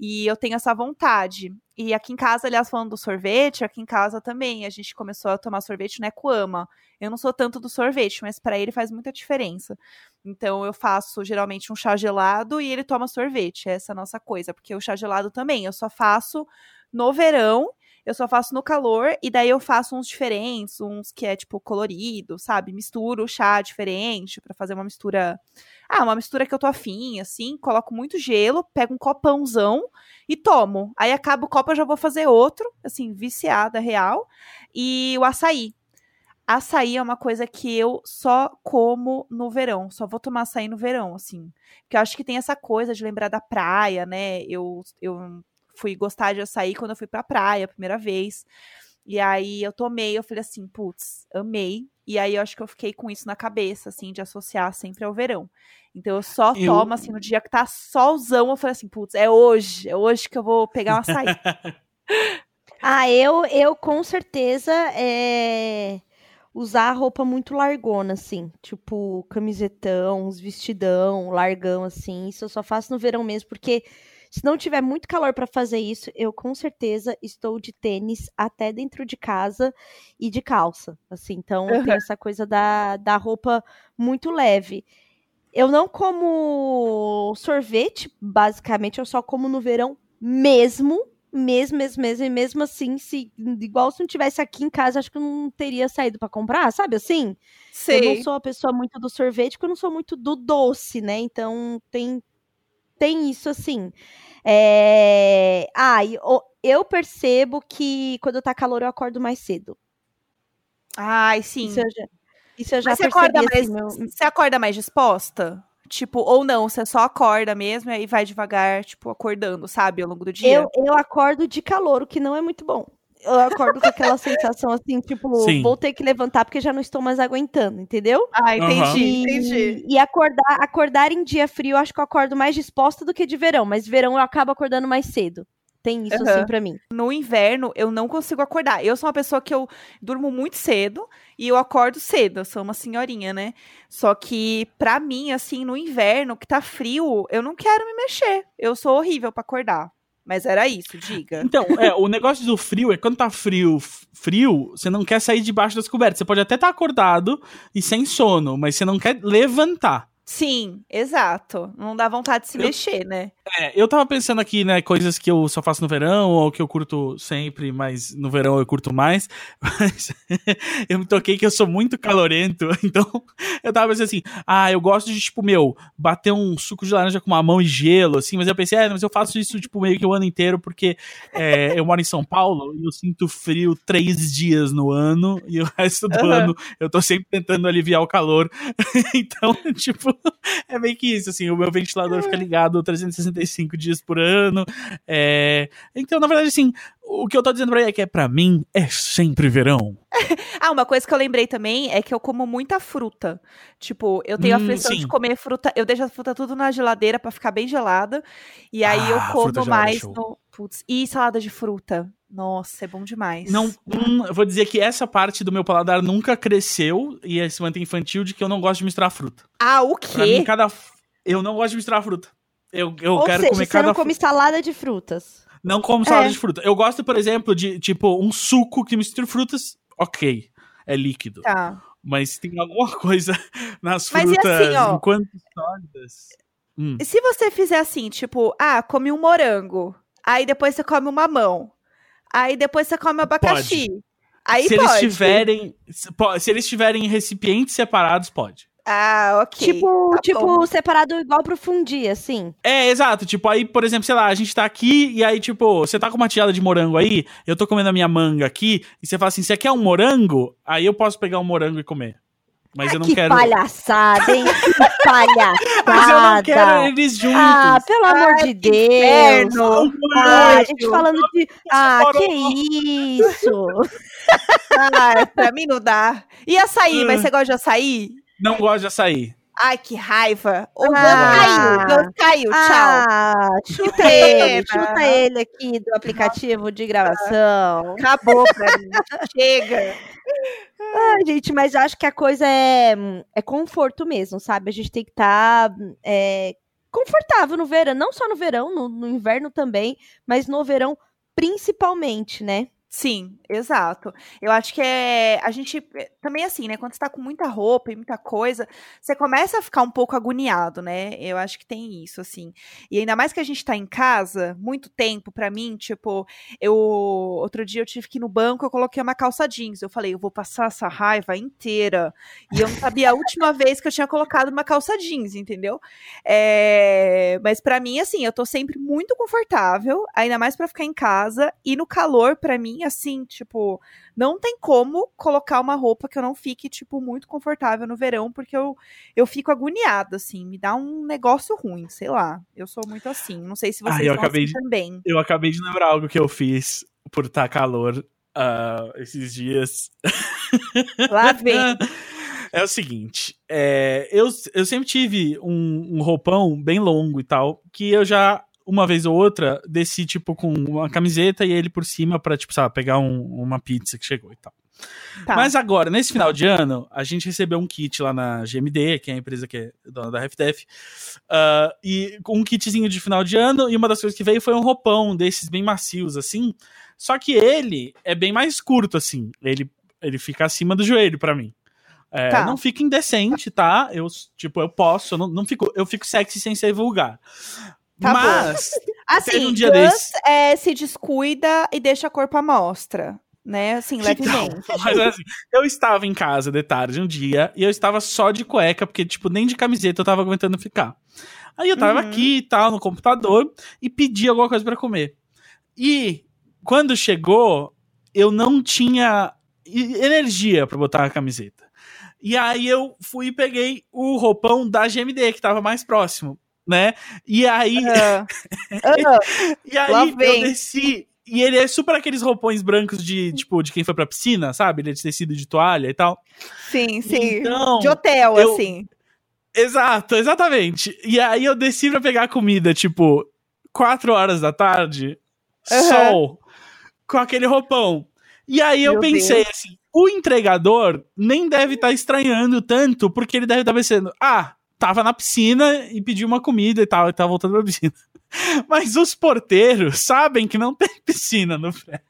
E eu tenho essa vontade. E aqui em casa, aliás, falando do sorvete, aqui em casa também a gente começou a tomar sorvete no Ecoama. Eu não sou tanto do sorvete, mas para ele faz muita diferença. Então eu faço geralmente um chá gelado e ele toma sorvete. Essa é a nossa coisa, porque o chá gelado também eu só faço no verão eu só faço no calor e daí eu faço uns diferentes, uns que é tipo colorido, sabe? Misturo chá diferente para fazer uma mistura. Ah, uma mistura que eu tô afim, assim, coloco muito gelo, pego um copãozão e tomo. Aí acaba o copo, eu já vou fazer outro, assim, viciada real. E o açaí. Açaí é uma coisa que eu só como no verão. Só vou tomar açaí no verão, assim. Porque eu acho que tem essa coisa de lembrar da praia, né? Eu, eu fui gostar de açaí quando eu fui pra praia a primeira vez. E aí eu tomei, eu falei assim, putz, amei. E aí eu acho que eu fiquei com isso na cabeça, assim, de associar sempre ao verão. Então eu só eu... tomo, assim, no dia que tá solzão, eu falei assim, putz, é hoje, é hoje que eu vou pegar um açaí. [laughs] ah, eu, eu com certeza é usar roupa muito largona, assim. Tipo, camisetão, uns vestidão, largão, assim. Isso eu só faço no verão mesmo, porque se não tiver muito calor para fazer isso, eu com certeza estou de tênis até dentro de casa e de calça. Assim, então uhum. tem essa coisa da, da roupa muito leve. Eu não como sorvete, basicamente, eu só como no verão mesmo, mesmo, mesmo, mesmo, e mesmo assim, se igual se não tivesse aqui em casa, acho que eu não teria saído para comprar, sabe assim? Sei. Eu não sou a pessoa muito do sorvete, porque eu não sou muito do doce, né? Então tem tem isso assim. É... Ah, eu percebo que quando tá calor eu acordo mais cedo. Ai, sim. Isso eu já, isso eu já Mas você percebi, acorda, assim, mais, meu... você acorda mais disposta? Tipo, ou não, você só acorda mesmo e vai devagar, tipo, acordando, sabe, ao longo do dia? Eu, eu acordo de calor, o que não é muito bom. Eu acordo com aquela sensação assim, tipo, Sim. vou ter que levantar porque já não estou mais aguentando, entendeu? Ah, entendi. E, entendi. e acordar, acordar em dia frio, eu acho que eu acordo mais disposta do que de verão, mas verão eu acabo acordando mais cedo. Tem isso Aham. assim pra mim. No inverno, eu não consigo acordar. Eu sou uma pessoa que eu durmo muito cedo e eu acordo cedo. Eu sou uma senhorinha, né? Só que, pra mim, assim, no inverno, que tá frio, eu não quero me mexer. Eu sou horrível pra acordar. Mas era isso, diga. Então, é, o negócio do frio é quando tá frio, frio, você não quer sair debaixo das cobertas. Você pode até estar acordado e sem sono, mas você não quer levantar. Sim, exato. Não dá vontade de se Eu- mexer, né? É, eu tava pensando aqui, né, coisas que eu só faço no verão, ou que eu curto sempre, mas no verão eu curto mais. [laughs] Mas eu me toquei que eu sou muito calorento, [laughs] então eu tava pensando assim, ah, eu gosto de, tipo, meu, bater um suco de laranja com mamão e gelo, assim, mas eu pensei, é, mas eu faço isso, tipo, meio que o ano inteiro, porque é, eu moro em São Paulo e eu sinto frio três dias no ano, e o resto do Aham. ano eu tô sempre tentando aliviar o calor. [laughs] então, tipo, [laughs] é meio que isso, assim, o meu ventilador fica ligado 365 dias por ano. é, Então, na verdade, assim, o que eu tô dizendo pra ele é que é pra mim é sempre verão. [laughs] Ah, uma coisa que eu lembrei também é que eu como muita fruta. Tipo, eu tenho a Hum, aflição sim. de comer fruta. Eu deixo a fruta tudo na geladeira pra ficar bem gelada. E aí Ah, eu como mais no. Putz, e salada de fruta. Nossa, é bom demais. Não, hum, eu vou dizer que essa parte do meu paladar nunca cresceu e se mantém infantil de que eu não gosto de misturar fruta. Ah, o Pra mim, quê? cada. Eu não gosto de misturar fruta. Eu, eu Ou quero seja, comer você cada não come salada de frutas. Não como salada É. de fruta. Eu gosto, por exemplo, de, tipo, um suco que mistura frutas, ok. É líquido. Tá. Mas tem alguma [laughs] coisa nas Mas e frutas assim, ó? enquanto sólidas. Hum. E se você fizer assim, tipo, ah, come um morango. Aí depois você come um mamão. Aí depois você come abacaxi. Aí se pode. eles tiverem. Se, eles tiverem em recipientes separados, pode. Ah, ok. tipo, tá tipo bom. separado igual pro fundir, assim. É, exato. Tipo, aí, por exemplo, sei lá, a gente tá aqui e aí, tipo, você tá com uma tiada de morango aí, eu tô comendo a minha manga aqui, e você fala assim: você quer um morango? Aí eu posso pegar um morango e comer. Mas eu não que quero. palhaçada, hein? Que palhaçada. [laughs] Mas eu não quero eles juntos. Ah, pelo amor Ai, de Deus. inferno. Ah, a gente falando de. Ah, que isso? Ah, pra mim não dá. E açaí, mas você gosta de açaí? Não gosto de açaí. Ai, que raiva. O Gus Ah. caiu. Gus caiu, tchau. Ah, chuta Que ele, chuta ele aqui do aplicativo de gravação. Acabou pra mim. Chega. Ai, gente, mas eu acho que a coisa é, é conforto mesmo, sabe? A gente tem que estar confortável no verão, não só no verão, no, no inverno também, mas no verão principalmente, né? Sim, exato. Eu acho que é. A gente. é, Também assim, né? Quando você tá com muita roupa e muita coisa, você começa a ficar um pouco agoniado, né? Eu acho que tem isso, assim. E ainda mais que a gente tá em casa, muito tempo, pra mim, tipo, eu. Outro dia eu tive que ir no banco, eu coloquei uma calça jeans. Eu falei, eu vou passar essa raiva inteira. E eu não sabia a última vez que eu tinha colocado uma calça jeans, entendeu? É, Mas pra mim, assim, eu tô sempre muito confortável, ainda mais pra ficar em casa. E no calor, pra mim, assim, tipo, não tem como colocar uma roupa que eu não fique, tipo, muito confortável no verão, porque eu, eu fico agoniada, assim, me dá um negócio ruim, sei lá. Eu sou muito assim. Não sei se Ah, vocês eu são acabei assim de- também. Eu acabei de lembrar algo que eu fiz por estar calor ah, esses dias. [laughs] Lá vem. [laughs] É o seguinte, é, eu, eu sempre tive um, um roupão bem longo e tal, que eu já, uma vez ou outra, desci, tipo, com uma camiseta e ele por cima pra, tipo, sabe, pegar um- uma pizza que chegou e tal. Tá. Mas agora, nesse final de ano, a gente recebeu um kit lá na GMD, que é a empresa que é dona da RefDef, ah, e um kitzinho de final de ano, e uma das coisas que veio foi um roupão desses bem macios, assim, só que ele é bem mais curto, assim, ele, ele fica acima do joelho pra mim. É, Tá. Não fica indecente, tá? Eu, tipo, eu posso, eu não, não fico, eu fico sexy sem ser vulgar. Tá bom. Mas, Assim, teve um dia Gus é, se descuida e deixa a corpo à mostra, né? Assim, Então, levemente. [laughs] mas assim, eu estava em casa de tarde um dia e eu estava só de cueca, porque, tipo, nem de camiseta eu tava aguentando ficar. Aí eu tava Uhum. aqui e tal, no computador, e pedi alguma coisa pra comer. E quando chegou, eu não tinha energia pra botar a camiseta. E aí eu fui e peguei o roupão da GMD, que tava mais próximo, né? E aí. Ah, [laughs] e aí eu desci E ele é super aqueles roupões brancos de, tipo, de quem foi pra piscina, sabe? Ele é de tecido de toalha e tal. Sim, sim. Então, de hotel, eu- assim. Exato, exatamente. E aí eu desci pra pegar comida, tipo, 4 horas da tarde, Aham. sol, com aquele roupão. E aí eu Meu pensei assim, o entregador nem deve estar estranhando tanto, porque ele deve estar pensando, ah, tava na piscina e pediu uma comida e tal, e tá voltando pra piscina. [laughs] Mas os porteiros sabem que não tem piscina no prédio.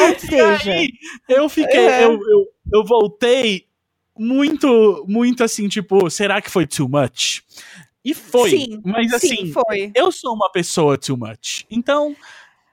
Ou seja, aí, eu fiquei, Uhum. eu, eu, eu voltei muito, muito assim, tipo, será que foi too much? E foi. Sim, mas assim, Sim, foi. eu sou uma pessoa too much. Então,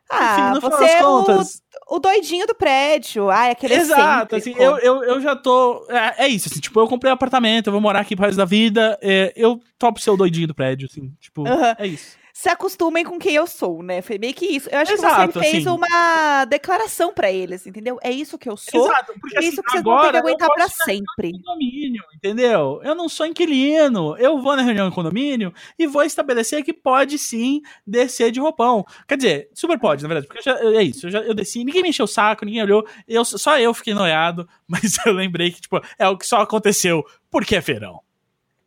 Ah, enfim, você é contas. o, o doidinho do prédio. Ah, aquele Exato, assim, eu, eu, eu já tô. É, é isso, assim, tipo, eu comprei um apartamento, eu vou morar aqui pro resto da vida. é, eu topo ser o doidinho do prédio, assim, tipo, é isso. Se acostumem com quem eu sou, né? Foi meio que isso. Eu acho Exato, que você fez assim. uma declaração pra eles, entendeu? É isso que eu sou. Exato, porque é assim, isso que vocês vão agora ter que aguentar posso sempre. condomínio, entendeu? Eu não sou inquilino. Eu vou na reunião em condomínio e vou estabelecer que pode sim descer de roupão. Quer dizer, super pode, na verdade, porque eu já- é isso. Eu, já, eu desci, ninguém me encheu o saco, ninguém olhou. Eu, só eu fiquei noiado, [laughs] mas eu lembrei que, tipo, é o que só aconteceu porque é verão.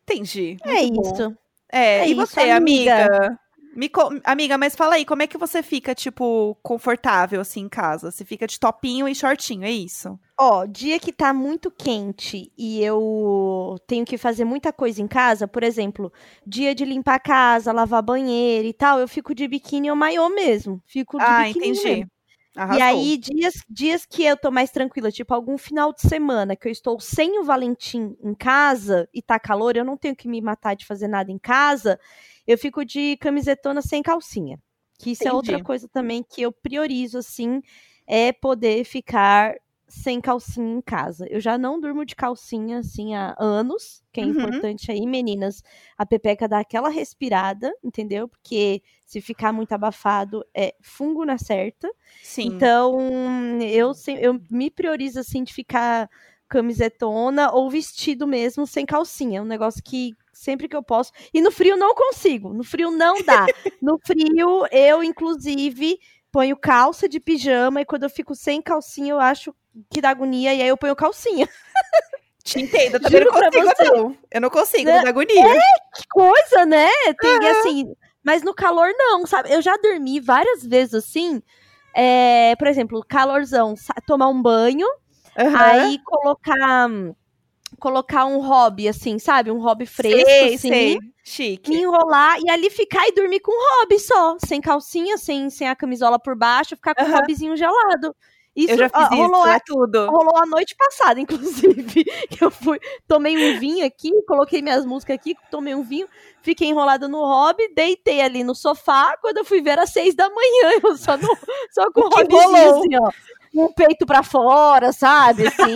Entendi. é Muito bom. isso. É, É e isso, você, amiga? amiga? Me Amiga, mas fala aí, como é que você fica, tipo, confortável assim em casa? Você fica de topinho e shortinho, é isso? Ó, dia que tá muito quente e eu tenho que fazer muita coisa em casa, por exemplo, dia de limpar a casa, lavar banheiro e tal, eu fico de biquíni ou maiô mesmo. Fico de ah, biquíni entendi. mesmo. Arrasou. E aí, dias, dias que eu tô mais tranquila, tipo algum final de semana que eu estou sem o Valentim em casa e tá calor, eu não tenho que me matar de fazer nada em casa, eu fico de camisetona sem calcinha. Que isso é outra Entendi. coisa também que eu priorizo, assim, é poder ficar sem calcinha em casa. Eu já não durmo de calcinha, assim, há anos, que é Uhum. importante aí, meninas, a pepeca dá aquela respirada, entendeu? Porque se ficar muito abafado, é fungo na certa. Sim. Então, eu, eu me priorizo, assim, de ficar camisetona ou vestido mesmo sem calcinha. É um negócio que sempre que eu posso. E no frio não consigo. No frio não dá. [laughs] no frio, eu, inclusive, ponho calça de pijama e quando eu fico sem calcinha, eu acho que dá agonia e aí eu ponho calcinha. [laughs] Te entendo, eu também não Juro consigo, você. não. Eu não consigo, Né? me dá agonia. Que coisa, né? Tem assim. Mas no calor, não, sabe? Eu já dormi várias vezes assim. é, por exemplo, calorzão, tomar um banho, Aham. aí colocar colocar um hobby assim, sabe? Um hobby fresco sei, assim, sei. Chique. me enrolar e ali ficar e dormir com hobby só, sem calcinha, sem, sem a camisola por baixo, ficar com um Aham. hobbyzinho gelado. Isso eu já fiz ó, isso, rolou, a- é tudo. rolou a noite passada, [laughs] inclusive. que Eu fui, tomei um vinho aqui, coloquei minhas músicas aqui, tomei um vinho, fiquei enrolada no hobby, deitei ali no sofá. Quando eu fui ver, era seis da manhã, [laughs] eu só, no, só com o O hobbyzinho, rolou? assim, ó. O peito pra fora, sabe? Assim.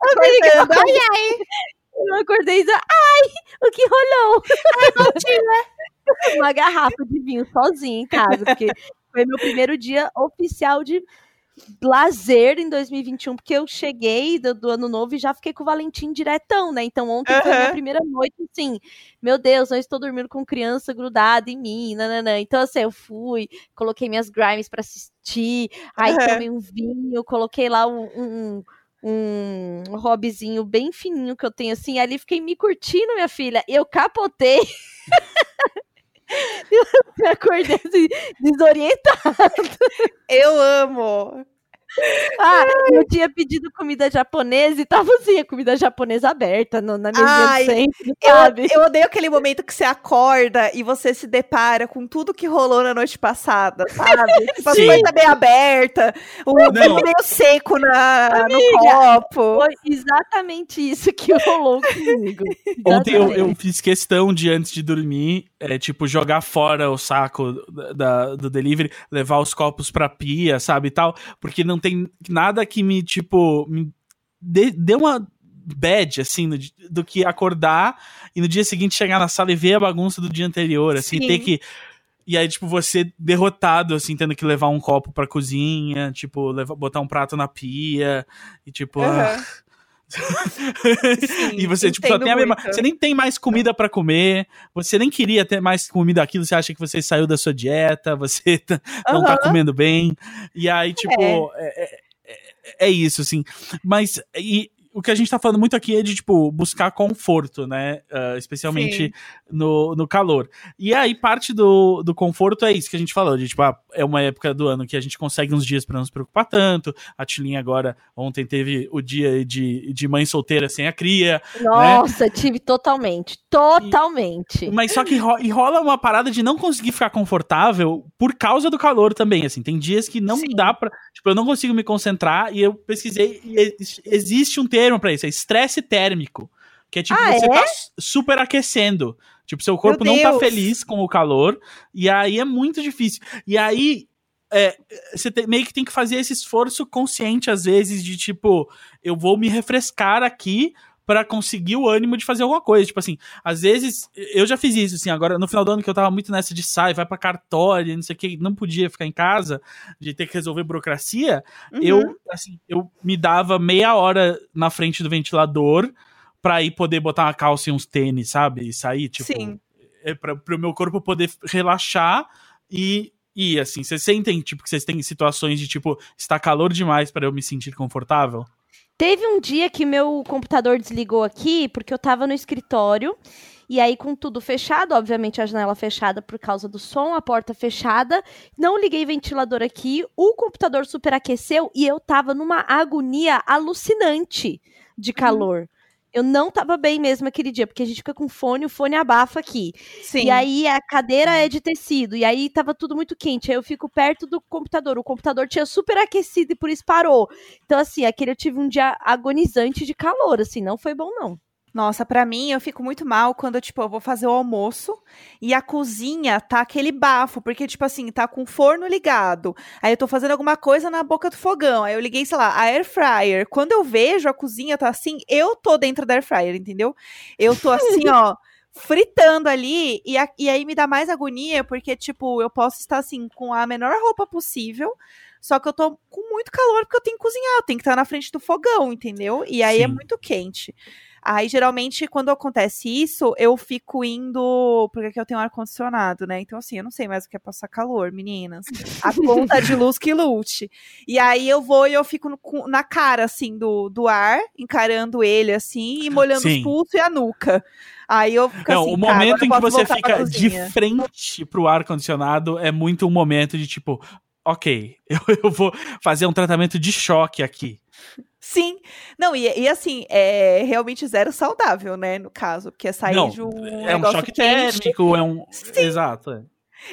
Acordando. [laughs] Ai, ai. Eu acordei e disse, ai, o que rolou? Uma garrafa de vinho sozinha em casa, porque foi meu primeiro dia oficial de lazer em 2021, porque eu cheguei do, do ano novo e já fiquei com o Valentim diretão, né? Então ontem foi a minha primeira noite, assim, meu Deus, não estou dormindo com criança grudada em mim, nananã. Então, assim, eu fui, coloquei minhas grimes pra assistir, aí Aham. tomei um vinho, coloquei lá um, um, um hobbyzinho bem fininho que eu tenho, assim, ali fiquei me curtindo, minha filha, eu capotei. [laughs] Eu acordei assim, desorientada. Eu amo. Ah, eu tinha pedido comida japonesa e tava assim, a comida japonesa aberta no, na mesinha Ai, do centro, Eu, sabe? eu odeio aquele momento que você acorda e você se depara com tudo que rolou na noite passada, sabe? [laughs] tipo, Sim. coisas meio aberta, o meio seco na, no Amiga, copo. Foi exatamente isso que rolou comigo. Ontem eu, eu fiz questão de, antes de dormir, é, tipo, jogar fora o saco da, do delivery, levar os copos pra pia, sabe, e tal, porque não tem nada que me, tipo, me dê, dê uma bad, assim, no do que acordar e no dia seguinte chegar na sala e ver a bagunça do dia anterior, assim, Sim. ter que... E aí, tipo, você derrotado, assim, tendo que levar um copo pra cozinha, tipo, levar, botar um prato na pia, e tipo... Aham. ah, Sim, e você, tipo, só tem a mesma. Você nem tem mais comida para comer, você nem queria ter mais comida aquilo, você acha que você saiu da sua dieta, você [laughs] tá, não uhum. tá comendo bem. E aí, tipo, é. É, é, é isso, assim. Mas. E, o que a gente tá falando muito aqui é de, tipo, buscar conforto, né? Uh, especialmente no, no calor. E aí, parte do, do conforto é isso que a gente falou, de, tipo, ah, é uma época do ano que a gente consegue uns dias para não se preocupar tanto. A Tilinha agora, ontem teve o dia de, de mãe solteira sem a cria. Né? Nossa, né? tive totalmente, totalmente. E, mas só que ro e rola uma parada de não conseguir ficar confortável por causa do calor também, assim. Tem dias que não Sim. dá pra, tipo, eu não consigo me concentrar e eu pesquisei e existe um termo termo para isso, é estresse térmico. Que é tipo, ah, você tá é? tá superaquecendo. Tipo, seu corpo não tá feliz com o calor. E aí é muito difícil. E aí, é, você tem, meio que tem que fazer esse esforço consciente, às vezes, de tipo, eu vou me refrescar aqui para conseguir o ânimo de fazer alguma coisa. Tipo assim, às vezes, eu já fiz isso, assim, agora no final do ano que eu tava muito nessa de sai, vai pra cartório, não sei o que, não podia ficar em casa, de ter que resolver burocracia, uhum. eu, assim, eu me dava meia hora na frente do ventilador pra ir poder botar uma calça e uns tênis, sabe? E sair, tipo, Sim. É pra, pro meu corpo poder relaxar e e assim, vocês sentem, tipo, que vocês têm situações de, tipo, está calor demais para eu me sentir confortável? Teve um dia que meu computador desligou aqui, porque eu tava no escritório. E aí, com tudo fechado, obviamente a janela fechada por causa do som, a porta fechada. Não liguei ventilador aqui, o computador superaqueceu e eu tava numa agonia alucinante de uhum. calor. Hum. Eu não tava bem mesmo aquele dia, porque a gente fica com fone, o fone abafa aqui. Sim. E aí a cadeira é de tecido, e aí tava tudo muito quente. Aí eu fico perto do computador. O computador tinha super aquecido e por isso parou. Então, assim, aquele eu tive um dia agonizante de calor, assim, não foi bom, não. Nossa, para mim eu fico muito mal quando tipo eu vou fazer o almoço e a cozinha tá aquele bafo, porque tipo assim, tá com o forno ligado. Aí eu tô fazendo alguma coisa na boca do fogão. Aí eu liguei, sei lá, a air fryer. Quando eu vejo a cozinha tá assim, eu tô dentro da air fryer, entendeu? Eu tô assim, ó, [laughs] fritando ali e, a, e aí me dá mais agonia, porque tipo, eu posso estar assim com a menor roupa possível, só que eu tô com muito calor porque eu tenho que cozinhar, eu tenho que estar na frente do fogão, entendeu? E aí é Sim. é muito quente. Aí, geralmente, quando acontece isso, eu fico indo. Porque aqui eu tenho ar-condicionado, né? Então, assim, eu não sei mais o que é passar calor, meninas. A [laughs] conta de luz que lute. E aí eu vou e eu fico no, na cara, assim, do, do ar, encarando ele, assim, e molhando Sim. os pulsos e a nuca. Aí eu fico não, assim, o momento em que você fica de frente pro ar-condicionado é muito um momento de tipo, ok, [laughs] eu, eu vou fazer um tratamento de choque aqui. Sim. Não, e, e, assim, é realmente zero saudável, né? No caso, porque é sair não, de um. É um choque térmico, é um. Sim. Exato. É.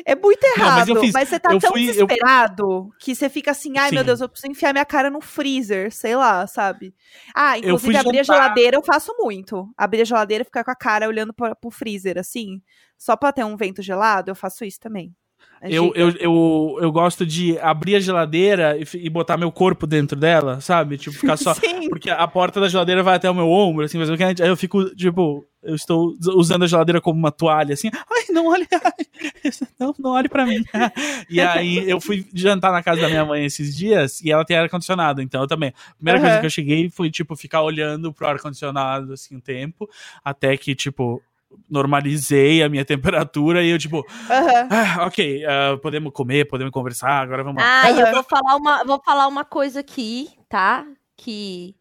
É muito errado, não, mas, fiz, mas, você tá tão fui, desesperado eu... que você fica assim, ai Sim. meu Deus, eu preciso enfiar minha cara no freezer, sei lá, sabe? Ah, inclusive abrir jantar... a geladeira eu faço muito. Abrir a geladeira e ficar com a cara olhando pra, pro freezer, assim, só pra ter um vento gelado, eu faço isso também. Eu, eu, eu, eu gosto de abrir a geladeira e, e, botar meu corpo dentro dela, sabe? Tipo, ficar [laughs] só. Sim. Porque a porta da geladeira vai até o meu ombro, assim, mas aí eu fico, tipo, eu estou usando a geladeira como uma toalha, assim. Ai, não olhe, [laughs] ai, não, não olhe pra mim. [laughs] e aí eu fui jantar na casa da minha mãe esses dias e ela tem ar-condicionado, então eu também. A primeira uhum. coisa que eu cheguei foi, tipo, ficar olhando pro ar-condicionado, assim, um tempo, até que, tipo, normalizei a minha temperatura e eu, tipo, uhum. ah, ok, uh, podemos comer, podemos conversar, agora vamos lá. Ah, eu vou falar, uma, vou falar uma coisa aqui, tá? Que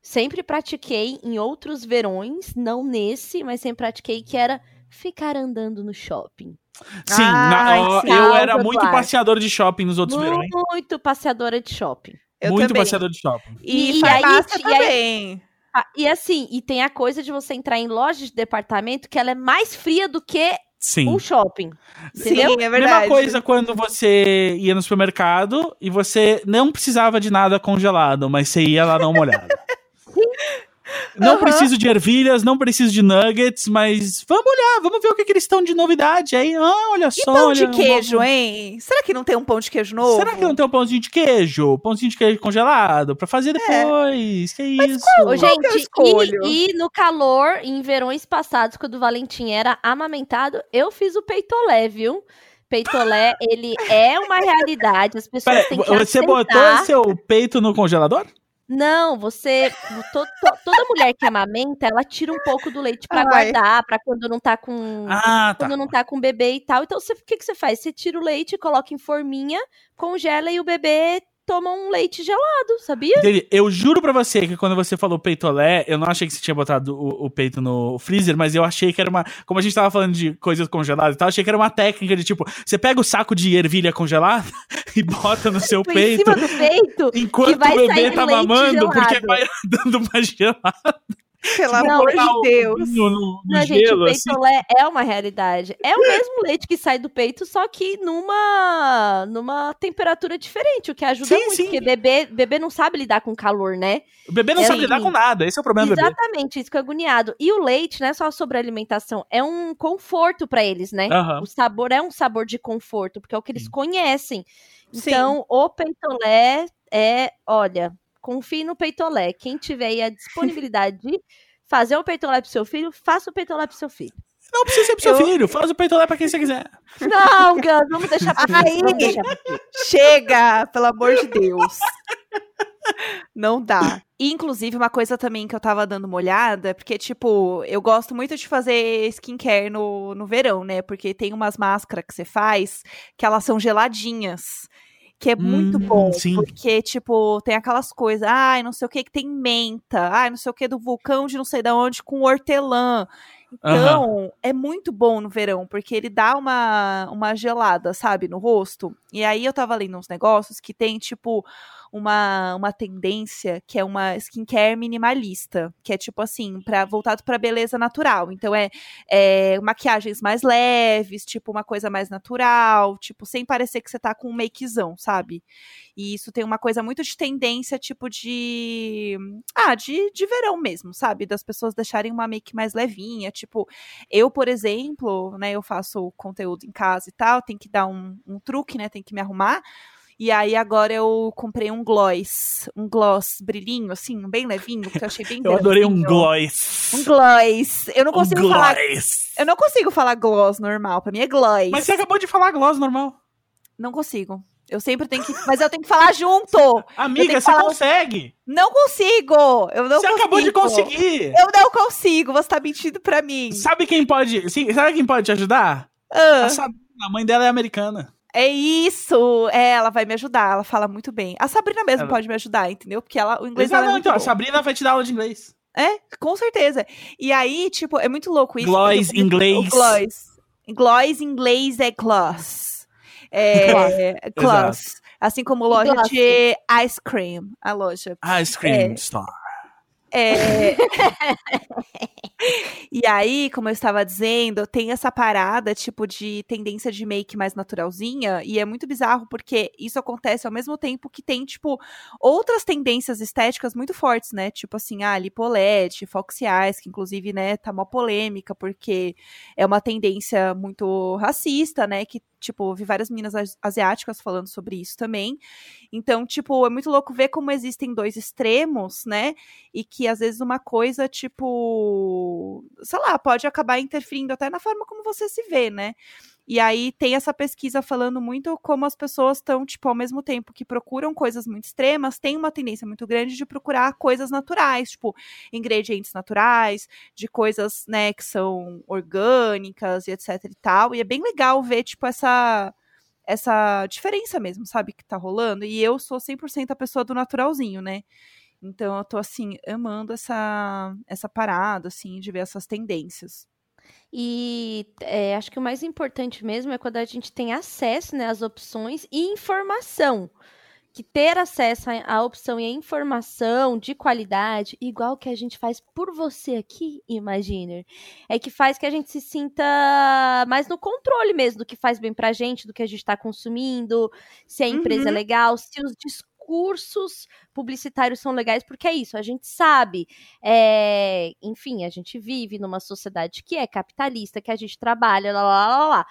sempre pratiquei em outros verões, não nesse, mas sempre pratiquei, que era ficar andando no shopping. Sim, Ai, na, sim eu era muito passeador de shopping nos outros muito verões. Muito passeadora de shopping. Eu muito também. passeador de shopping. E, e aí, também. E aí, ah, e assim, e tem a coisa de você entrar em lojas de departamento que ela é mais fria do que Sim. um shopping. Entendeu? Sim, é verdade. Mesma coisa quando você ia no supermercado e você não precisava de nada congelado, mas você ia lá dar uma olhada. Não uhum. preciso de ervilhas, não preciso de nuggets, mas vamos olhar, vamos ver o que, que eles estão de novidade aí. Ah, olha e só. pão olha, de queijo, vamos... hein? Será que não tem um pão de queijo novo? Será que não tem um pãozinho de queijo? Pãozinho de queijo congelado pra fazer é. depois. É. Que mas isso? Qual, gente, e, e, no calor, em verões passados, quando o Valentim era amamentado, eu fiz o peitolé, viu? Peitolé, ele é uma realidade. As pessoas Pera, têm que Você aceitar. botou seu peito no congelador? Não, você. to- to- toda mulher que amamenta, ela tira um pouco do leite pra Ai. guardar, pra quando não tá com. Ah, tá. Quando não tá com bebê e tal. Então, o que, que você faz? Você tira o leite, coloca em forminha, congela e o bebê toma um leite gelado, sabia? Entendi. Eu juro pra você que quando você falou peitolé, eu não achei que você tinha botado o, o peito no freezer, mas eu achei que era uma. Como a gente tava falando de coisas congeladas e tal, achei que era uma técnica de tipo, você pega o saco de ervilha congelada [laughs] e bota no seu [laughs] Em peito. cima do peito. Enquanto o bebê tá mamando, porque gelado. vai [laughs] dando uma gelada Pelo amor de o- Deus. no, no- no Não, gente, gelo, o assim. peitolé é uma realidade. É o mesmo leite que sai do peito, só que numa numa temperatura diferente, o que ajuda Sim, muito, sim. porque bebê, bebê não sabe lidar com calor, né? O bebê não É sabe assim. lidar com nada, esse é o problema do bebê. Exatamente, isso que é agoniado. E o leite, não é só sobre alimentação, é um conforto pra eles, né? Aham. O sabor é um sabor de conforto, porque é o que eles conhecem. Sim. Então, o peitolé é, olha, confie no peitolé. Quem tiver aí a disponibilidade de fazer o peitolé pro seu filho, faça o peitolé pro seu filho. Não precisa ser pro seu Eu- filho, faz o peitolé pra quem você quiser. Não, Gus, vamos deixar pra Aí. Deixar pra Chega, pelo amor de Deus. Não dá. E, inclusive, uma coisa também que eu tava dando uma olhada, porque, tipo, eu gosto muito de fazer skincare no, no verão, né? Porque tem umas máscaras que você faz que elas são geladinhas. Que é muito Hum, bom. sim. Porque, tipo, tem aquelas coisas, ai, não sei o que, que tem menta, ai, não sei o que do vulcão de não sei da onde com hortelã. Então, é muito bom no verão, porque ele dá uma, uma gelada, sabe, no rosto. E aí eu tava lendo uns negócios que tem, tipo, uma, uma tendência que é uma skincare minimalista, que é tipo assim, para voltado pra beleza natural. Então é, é maquiagens mais leves, tipo uma coisa mais natural, tipo sem parecer que você tá com um makezão, sabe? E isso tem uma coisa muito de tendência, tipo de ah, de, de verão mesmo, sabe? Das pessoas deixarem uma make mais levinha, tipo, eu, por exemplo, né, eu faço conteúdo em casa e tal, tem que dar um, um truque, né, tem que me arrumar. E aí agora eu comprei um gloss, um gloss brilhinho, assim, bem levinho, que eu achei bem [laughs] Eu adorei um gloss. Um gloss. Eu não Um consigo falar. gloss. Eu não consigo falar gloss normal. Pra mim é gloss. Mas você acabou de falar gloss normal. Não consigo. Eu sempre tenho que. Mas eu tenho que falar junto! [laughs] Amiga, você falar- consegue. Não consigo! Eu não você consigo. acabou de conseguir. Eu não consigo, você tá mentindo pra mim. Sabe quem pode. sim, Sabe quem pode te ajudar? Ah, A Sabrina, a mãe dela é americana. É isso! É, ela vai me ajudar, ela fala muito bem. A Sabrina mesmo Ela- pode me ajudar, entendeu? Porque ela, o inglês Exato, dela é não, muito então, a bom. Sabrina vai te dar aula de inglês. É, com certeza. E aí, tipo, é muito louco isso. Gloss, eu inglês. Gloss. Gloss em inglês é gloss. É, gloss. Assim como loja Gloss. de ice cream. A loja. Ice Cream É. Store. É... [laughs] e aí, como eu estava dizendo, tem essa parada, tipo, de tendência de make mais naturalzinha, e é muito bizarro porque isso acontece ao mesmo tempo que tem, tipo, outras tendências estéticas muito fortes, né? Tipo assim, ah, lipolete, foxy eyes, que inclusive, né, tá uma polêmica, porque é uma tendência muito racista, né? Que, tipo, vi várias meninas as- asiáticas falando sobre isso também. Então, tipo, é muito louco ver como existem dois extremos, né? E que às vezes uma coisa, tipo, sei lá, pode acabar interferindo até na forma como você se vê, né? E aí tem essa pesquisa falando muito como as pessoas estão, tipo, ao mesmo tempo que procuram coisas muito extremas, tem uma tendência muito grande de procurar coisas naturais, tipo, ingredientes naturais, de coisas, né, que são orgânicas e etc e tal. E é bem legal ver, tipo, essa essa diferença mesmo, sabe, que tá rolando. E eu sou 100% a pessoa do naturalzinho, né? Então eu tô assim amando essa essa parada assim de ver essas tendências. E é, acho que o mais importante mesmo é quando a gente tem acesso né, às opções e informação. Que ter acesso à- opção e à informação de qualidade, igual que a gente faz por você aqui, Imaginer, é que faz que a gente se sinta mais no controle mesmo do que faz bem pra gente, do que a gente está consumindo, se a empresa é Uhum. legal, se os discursos publicitários são legais, porque é isso, a gente sabe é, enfim, a gente vive numa sociedade que é capitalista, que a gente trabalha, lá, lá, lá, lá.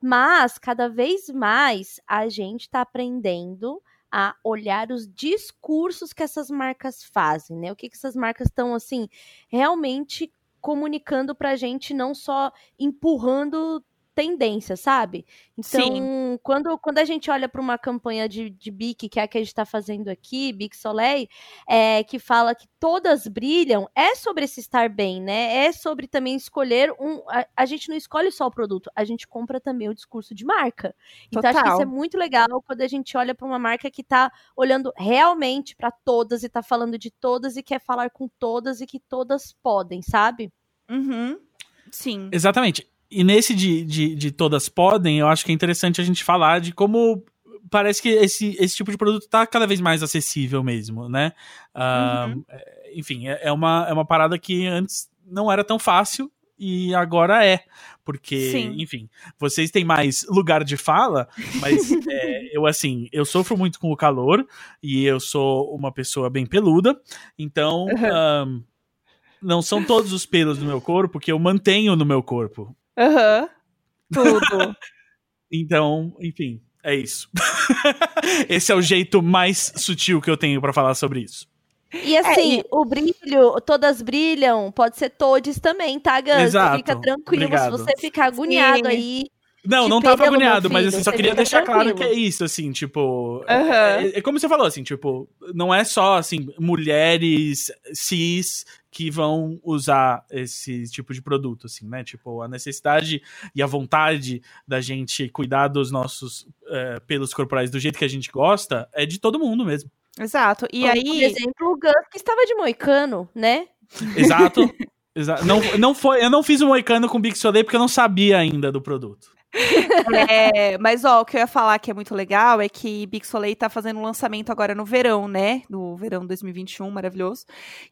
Mas, cada vez mais, a gente está aprendendo a olhar os discursos que essas marcas fazem, né? O que, que essas marcas estão, assim, realmente comunicando pra gente, não só empurrando tendência, sabe? Então, quando, quando a gente olha para uma campanha de, de Bic, que é a que a gente está fazendo aqui, Bic Soleil, é, que fala que todas brilham, é sobre esse estar bem, né? É sobre também escolher um. A, a gente não escolhe só o produto, a gente compra também o discurso de marca. Então, acho que Total. isso é muito legal quando a gente olha para uma marca que está olhando realmente para todas e está falando de todas e quer falar com todas e que todas podem, sabe? Uhum. Sim. Exatamente. E nesse de, de, de todas podem, eu acho que é interessante a gente falar de como parece que esse, esse tipo de produto está cada vez mais acessível mesmo, né? Ah, é, Enfim, é, é uma, é uma parada que antes não era tão fácil e agora é. Porque, Sim. enfim, vocês têm mais lugar de fala, mas [laughs] é, eu, assim, eu sofro muito com o calor e eu sou uma pessoa bem peluda, então. ah, não são todos os pelos do meu corpo que eu mantenho no meu corpo. Aham. Tudo. [laughs] Então, enfim, é isso. [laughs] Esse é o jeito mais sutil que eu tenho pra falar sobre isso. E assim, e- o brilho, todas brilham, pode ser todes também, tá, Gus? Exato. Fica tranquilo, Obrigado. se você ficar agoniado Sim. aí. Não, não tava agoniado, mas assim, só queria deixar claro tranquilo. que é isso, assim, tipo. Aham. é, é como você falou, assim, tipo, não é só, assim, mulheres cis que vão usar esse tipo de produto, assim, né? Tipo, a necessidade e a vontade da gente cuidar dos nossos é, pelos corporais do jeito que a gente gosta é de todo mundo mesmo. Exato. E Como, aí. Por exemplo, o Gus que estava de moicano, né? Exato. [laughs] Exa não, não foi, eu não fiz o moicano com Big Soleil porque eu não sabia ainda do produto. É, mas ó, o que eu ia falar que é muito legal é que Big Soleil tá fazendo um lançamento agora no verão, né? No verão 2021, maravilhoso.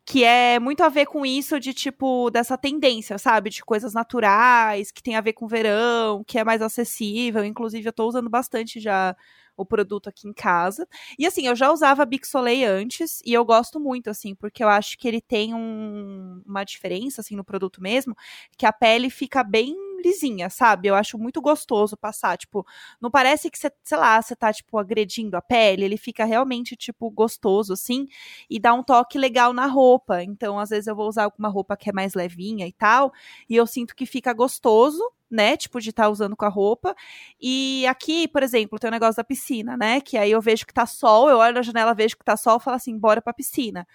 Que é muito a ver com isso de tipo, dessa tendência, sabe? De coisas naturais, que tem a ver com verão, que é mais acessível. Inclusive, eu tô usando bastante já o produto aqui em casa. E assim, eu já usava Big Soleil antes e eu gosto muito, assim, porque eu acho que ele tem um- uma diferença, assim, no produto mesmo, que a pele fica bem lisinha, sabe? Eu acho muito gostoso passar, tipo, não parece que você, sei lá, você tá, tipo, agredindo a pele, ele fica realmente, tipo, gostoso, assim, e dá um toque legal na roupa. Então, às vezes eu vou usar alguma roupa que é mais levinha e tal, e eu sinto que fica gostoso, né? Tipo, de estar usando com a roupa. E aqui, por exemplo, tem o negócio da piscina, né? Que aí eu vejo que tá sol, eu olho na janela, vejo que tá sol, falo assim, bora pra piscina.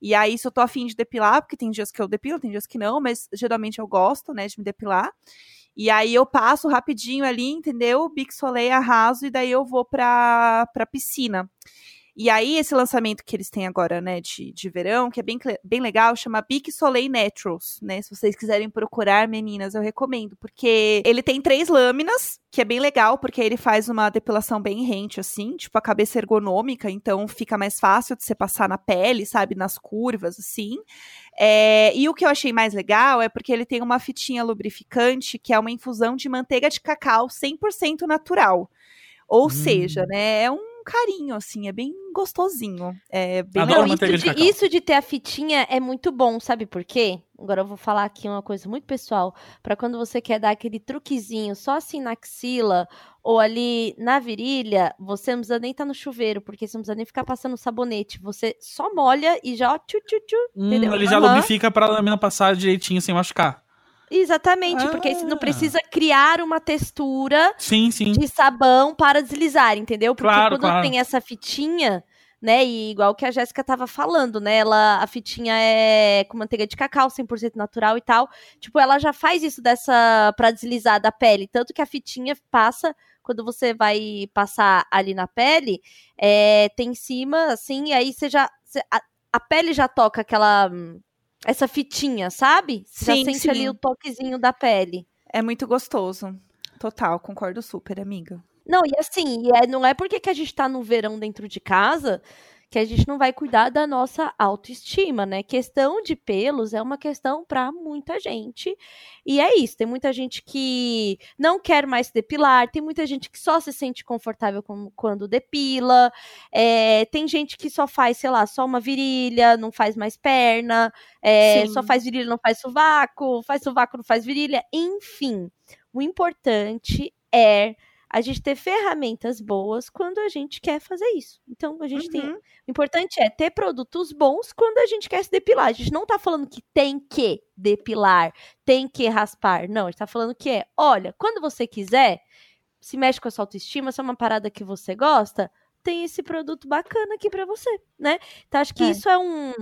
E aí, se eu tô afim de depilar, porque tem dias que eu depilo, tem dias que não, mas geralmente eu gosto, né, de me depilar. E aí eu passo rapidinho ali, entendeu? Bic Soleil arraso e daí eu vou pra, pra piscina. E aí, esse lançamento que eles têm agora, né, de, de verão, que é bem, bem legal, chama Bic Soleil Naturals, né? Se vocês quiserem procurar, meninas, eu recomendo, porque ele tem três lâminas, que é bem legal, porque ele faz uma depilação bem rente, assim, tipo a cabeça ergonômica, então fica mais fácil de você passar na pele, sabe, nas curvas, assim. É, e o que eu achei mais legal é porque ele tem uma fitinha lubrificante, que é uma infusão de manteiga de cacau 100% natural. Ou Hum. seja, né, é um carinho, assim, é bem gostosinho. É bem Adoro isso de de, isso de ter a fitinha é muito bom, sabe por quê? Agora eu vou falar aqui uma coisa muito pessoal. Pra quando você quer dar aquele truquezinho só assim na axila ou ali na virilha, você não precisa nem estar no chuveiro, porque você não precisa nem ficar passando sabonete. Você só molha e já ó, tchu, tchu, tchu, Hum, entendeu? ele já lubrifica pra lâmina passar direitinho sem machucar. Exatamente, porque aí você não Ah. precisa criar uma textura Sim, sim. de sabão para deslizar, entendeu? Porque Claro, quando claro. tem essa fitinha, né, e igual que a Jéssica tava falando, né, ela, a fitinha é com manteiga de cacau, 100% natural e tal, tipo, ela já faz isso dessa, pra deslizar da pele, tanto que a fitinha passa, quando você vai passar ali na pele, é, tem em cima, assim, e aí você já, você- a, a pele já toca aquela, hum, essa fitinha, sabe? Sim, já sente sim. ali o toquezinho da pele. É muito gostoso. Total, concordo super, amiga. Não, e assim, e é- não é porque que a gente tá no verão dentro de casa que a gente não vai cuidar da nossa autoestima, né? Questão de pelos é uma questão pra muita gente. E é isso, tem muita gente que não quer mais depilar, tem muita gente que só se sente confortável com- quando depila, é, tem gente que só faz, sei lá, só uma virilha, não faz mais perna, é, só faz virilha, não faz sovaco, faz sovaco, não faz virilha, enfim. O importante é a gente ter ferramentas boas quando a gente quer fazer isso. Então, a gente Uhum. tem. O importante é ter produtos bons quando a gente quer se depilar. A gente não tá falando que tem que depilar, tem que raspar. Não, a gente tá falando que é, olha, quando você quiser, se mexe com a sua autoestima, se é uma parada que você gosta, tem esse produto bacana aqui pra você, né? Então, acho que É. isso é um,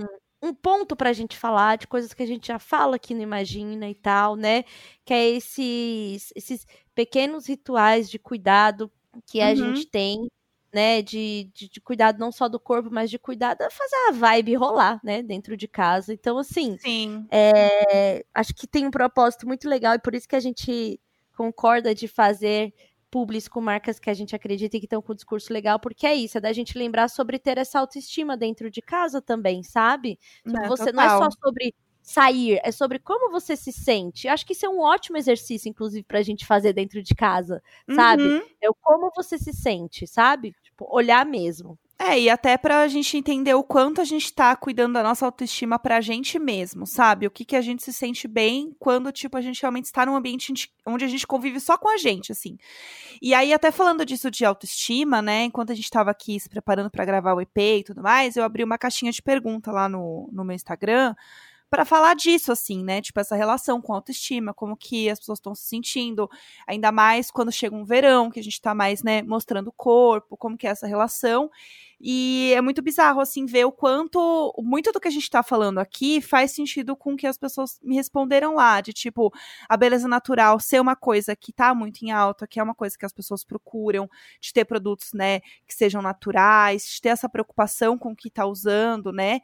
um ponto pra gente falar de coisas que a gente já fala aqui no Imagina e tal, né? Que é esses, esses pequenos rituais de cuidado que a Uhum. gente tem, né? De, de, de cuidado não só do corpo, mas de cuidado a fazer a vibe rolar, né? Dentro de casa. Então, assim, Sim. é, acho que tem um propósito muito legal e por isso que a gente concorda de fazer publis com marcas que a gente acredita e que estão com um discurso legal, porque é isso, é da gente lembrar sobre ter essa autoestima dentro de casa também, sabe? Sobre É, você não é total. só sobre sair, é sobre como você se sente. Eu acho que isso é um ótimo exercício, inclusive, pra gente fazer dentro de casa, sabe? Uhum. É o como você se sente, sabe? Tipo, olhar mesmo. É, e até pra gente entender o quanto a gente tá cuidando da nossa autoestima pra gente mesmo, sabe? O que que a gente se sente bem quando, tipo, a gente realmente está num ambiente onde- a gente convive só com a gente, assim. E aí, até falando disso de autoestima, né? Enquanto a gente tava aqui se preparando pra gravar o EP e tudo mais, eu abri uma caixinha de pergunta lá no, no meu Instagram pra falar disso, assim, né? Tipo, essa relação com autoestima, como que as pessoas estão se sentindo, ainda mais quando chega um verão, que a gente tá mais, né, mostrando o corpo, como que é essa relação. E é muito bizarro, assim, ver o quanto. Muito do que a gente tá falando aqui faz sentido com que as pessoas me responderam lá. De tipo, a beleza natural ser uma coisa que tá muito em alta, que é uma coisa que as pessoas procuram, de ter produtos, né, que sejam naturais, de ter essa preocupação com o que tá usando, né?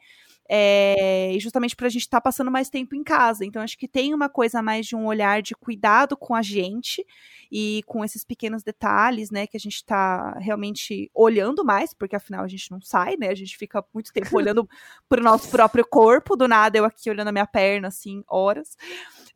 É, justamente pra gente estar passando mais tempo em casa. Então, acho que tem uma coisa mais de um olhar de cuidado com a gente e com esses pequenos detalhes, né, que a gente tá realmente olhando mais, porque afinal a gente não sai, né? A gente fica muito tempo [laughs] olhando pro nosso próprio corpo, do nada eu aqui olhando a minha perna, assim, horas.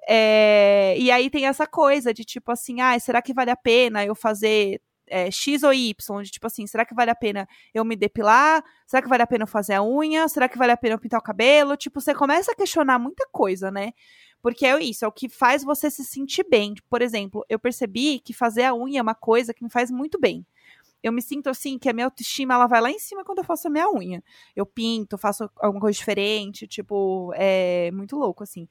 É, e aí tem essa coisa de tipo assim, ah, será que vale a pena eu fazer é, X ou Y, de tipo assim, será que vale a pena eu me depilar? Será que vale a pena eu fazer a unha? Será que vale a pena eu pintar o cabelo? Tipo, você começa a questionar muita coisa, né? Porque é isso, é o que faz você se sentir bem. Por exemplo, eu percebi que fazer a unha é uma coisa que me faz muito bem. Eu me sinto assim, que a minha autoestima ela vai lá em cima quando eu faço a minha unha. Eu pinto, faço alguma coisa diferente, tipo, é muito louco, assim.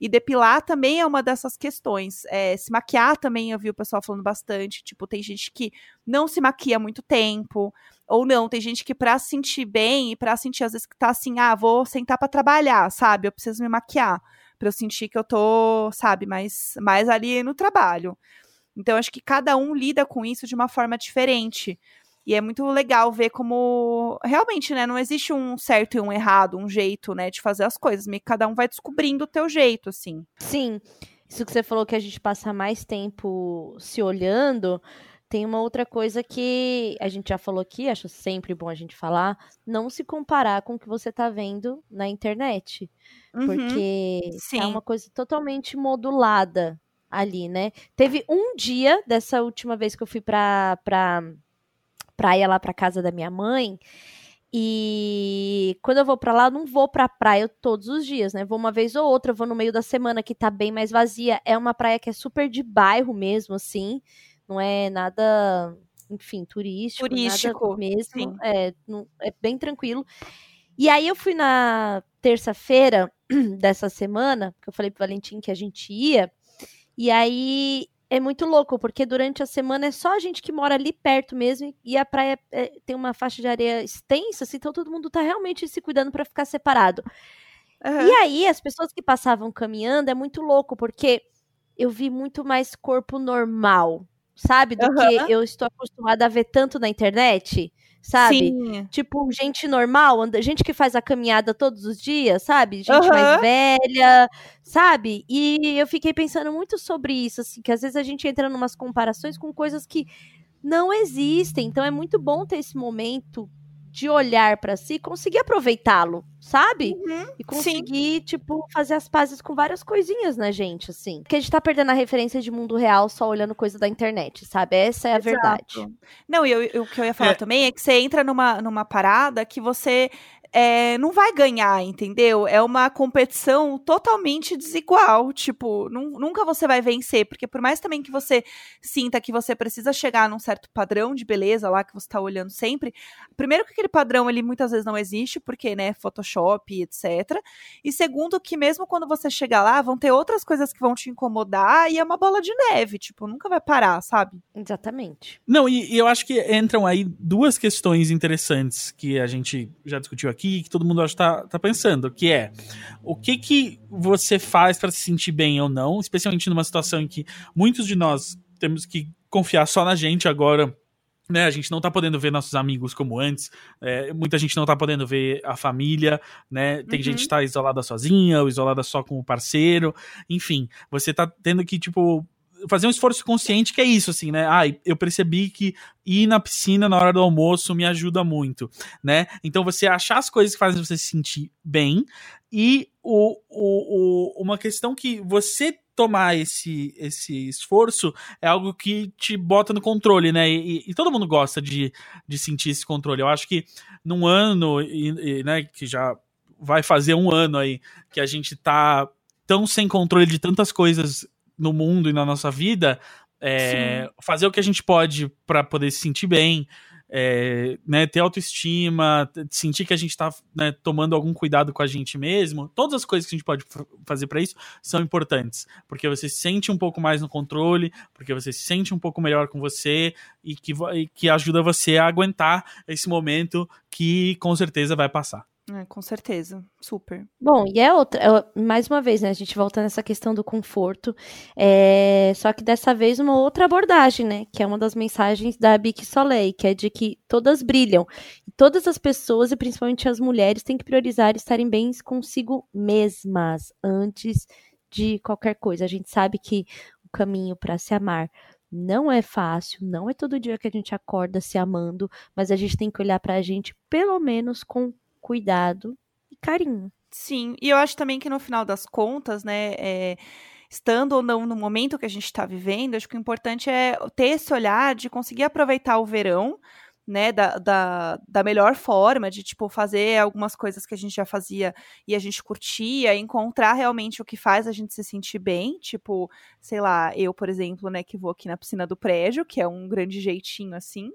E depilar também é uma dessas questões. É, se maquiar também, eu vi o pessoal falando bastante. Tipo, tem gente que não se maquia muito tempo, ou não, tem gente que pra se sentir bem e pra sentir, às vezes, que tá assim, ah, vou sentar pra trabalhar, sabe? Eu preciso me maquiar pra eu sentir que eu tô, sabe, mais, mais ali no trabalho. Então, acho que cada um lida com isso de uma forma diferente. E é muito legal ver como realmente, né, não existe um certo e um errado, um jeito, né, de fazer as coisas, meio que cada um vai descobrindo o teu jeito, assim. Sim, isso que você falou que a gente passa mais tempo se olhando, tem uma outra coisa que a gente já falou aqui, acho sempre bom a gente falar, não se comparar com o que você tá vendo na internet, Uhum, porque é sim. uma coisa totalmente modulada ali, né? Teve um dia dessa última vez que eu fui pra, pra praia lá pra casa da minha mãe, e quando eu vou pra lá, eu não vou pra praia todos os dias, né? Vou uma vez ou outra, vou no meio da semana que tá bem mais vazia. É uma praia que é super de bairro mesmo, assim. Não é nada, enfim, turístico, Turístico, nada mesmo. É, não- é bem tranquilo. E aí eu fui na terça-feira [clears throat] dessa semana, que eu falei pro Valentim que a gente ia. E aí é muito louco, porque durante a semana é só a gente que mora ali perto mesmo, e a praia é, tem uma faixa de areia extensa, assim, então todo mundo tá realmente se cuidando pra ficar separado. Aham. E aí, as pessoas que passavam caminhando é muito louco, porque eu vi muito mais corpo normal, sabe? Do Aham. que eu estou acostumada a ver tanto na internet, sabe? Sim. Tipo, gente normal, anda- gente que faz a caminhada todos os dias, sabe? Gente Aham. mais velha, sabe? E eu fiquei pensando muito sobre isso, assim, que às vezes a gente entra em umas comparações com coisas que não existem. Então é muito bom ter esse momento de olhar pra si e conseguir aproveitá-lo, sabe? Uhum, E conseguir, tipo, fazer as pazes com várias coisinhas na gente, assim. Porque a gente tá perdendo a referência de mundo real só olhando coisa da internet, sabe? Essa é a verdade. Não, e eu- eu- o que eu ia falar É. também é que você entra numa, numa parada que você é, não vai ganhar, entendeu? É uma competição totalmente desigual. Tipo, nunca você vai vencer, porque por mais também que você sinta que você precisa chegar num certo padrão de beleza lá que você tá olhando sempre, primeiro que aquele padrão ele muitas vezes não existe, porque, né, Photoshop, etc. E segundo que mesmo quando você chegar lá, vão ter outras coisas que vão te incomodar e é uma bola de neve, tipo, nunca vai parar, sabe? Exatamente. Não, e, e eu acho que entram aí duas questões interessantes que a gente já discutiu aqui aqui que todo mundo acho tá, tá pensando, que é o que que você faz para se sentir bem ou não, especialmente numa situação em que muitos de nós temos que confiar só na gente agora. Né, a gente não tá podendo ver nossos amigos como antes, é, muita gente não tá podendo ver a família, né? Tem uhum. gente que tá isolada sozinha, ou isolada só com o parceiro, enfim, você tá tendo que, tipo, fazer um esforço consciente que é isso, assim, né? Ah, eu percebi que ir na piscina na hora do almoço me ajuda muito, né? Então você achar as coisas que fazem você se sentir bem e o, o, o, uma questão que você tomar esse, esse esforço é algo que te bota no controle, né? E, e, todo mundo gosta de, de sentir esse controle. Eu acho que num ano, e, e, né, que já vai fazer um ano aí, que a gente tá tão sem controle de tantas coisas no mundo e na nossa vida, é, fazer o que a gente pode para poder se sentir bem, é, né, ter autoestima, sentir que a gente está né, tomando algum cuidado com a gente mesmo, todas as coisas que a gente pode fazer para isso são importantes, porque você se sente um pouco mais no controle, porque você se sente um pouco melhor com você e que, e que ajuda você a aguentar esse momento que com certeza vai passar. É, com certeza, super. Bom, e é outra, é, mais uma vez, né, a gente volta nessa questão do conforto, é, só que dessa vez uma outra abordagem, né, que é uma das mensagens da Bic Soleil, que é de que todas brilham, todas as pessoas, e principalmente as mulheres, têm que priorizar estarem bem consigo mesmas, antes de qualquer coisa. A gente sabe que o caminho para se amar não é fácil, não é todo dia que a gente acorda se amando, mas a gente tem que olhar para a gente pelo menos com cuidado e carinho. Sim, e eu acho também que no final das contas, né, é, estando ou não no momento que a gente está vivendo, acho que o importante é ter esse olhar de conseguir aproveitar o verão, né, da, da, da, melhor forma, de, tipo, fazer algumas coisas que a gente já fazia e a gente curtia, encontrar realmente o que faz a gente se sentir bem, tipo, sei lá, eu, por exemplo, né, que vou aqui na piscina do prédio, que é um grande jeitinho, assim,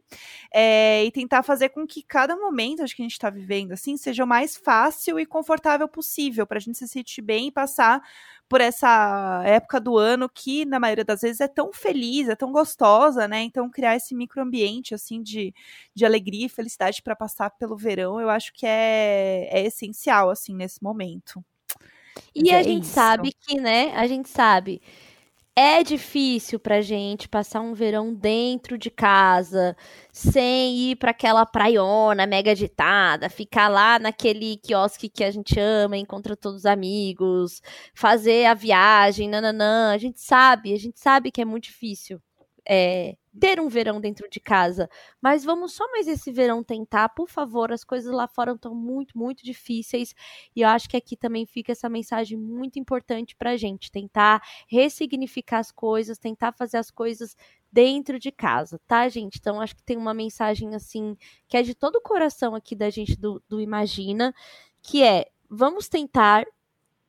é, e tentar fazer com que cada momento, acho que a gente tá vivendo, assim, seja o mais fácil e confortável possível, pra gente se sentir bem e passar por essa época do ano que, na maioria das vezes, é tão feliz, é tão gostosa, né? Então, criar esse microambiente, assim, de, de alegria e felicidade para passar pelo verão, eu acho que é, é essencial, assim, nesse momento. E Mas a é gente isso. sabe que, né? A gente sabe é difícil pra gente passar um verão dentro de casa, sem ir para aquela praiona mega agitada, ficar lá naquele quiosque que a gente ama, encontra todos os amigos, fazer a viagem, nananã. A gente sabe, a gente sabe que é muito difícil. É, ter um verão dentro de casa. Mas vamos só mais esse verão tentar, por favor. As coisas lá fora estão muito, muito difíceis. E eu acho que aqui também fica essa mensagem muito importante pra gente. Tentar ressignificar as coisas, tentar fazer as coisas dentro de casa, tá, gente? Então acho que tem uma mensagem assim que é de todo o coração aqui da gente do, do Imagina, que é vamos tentar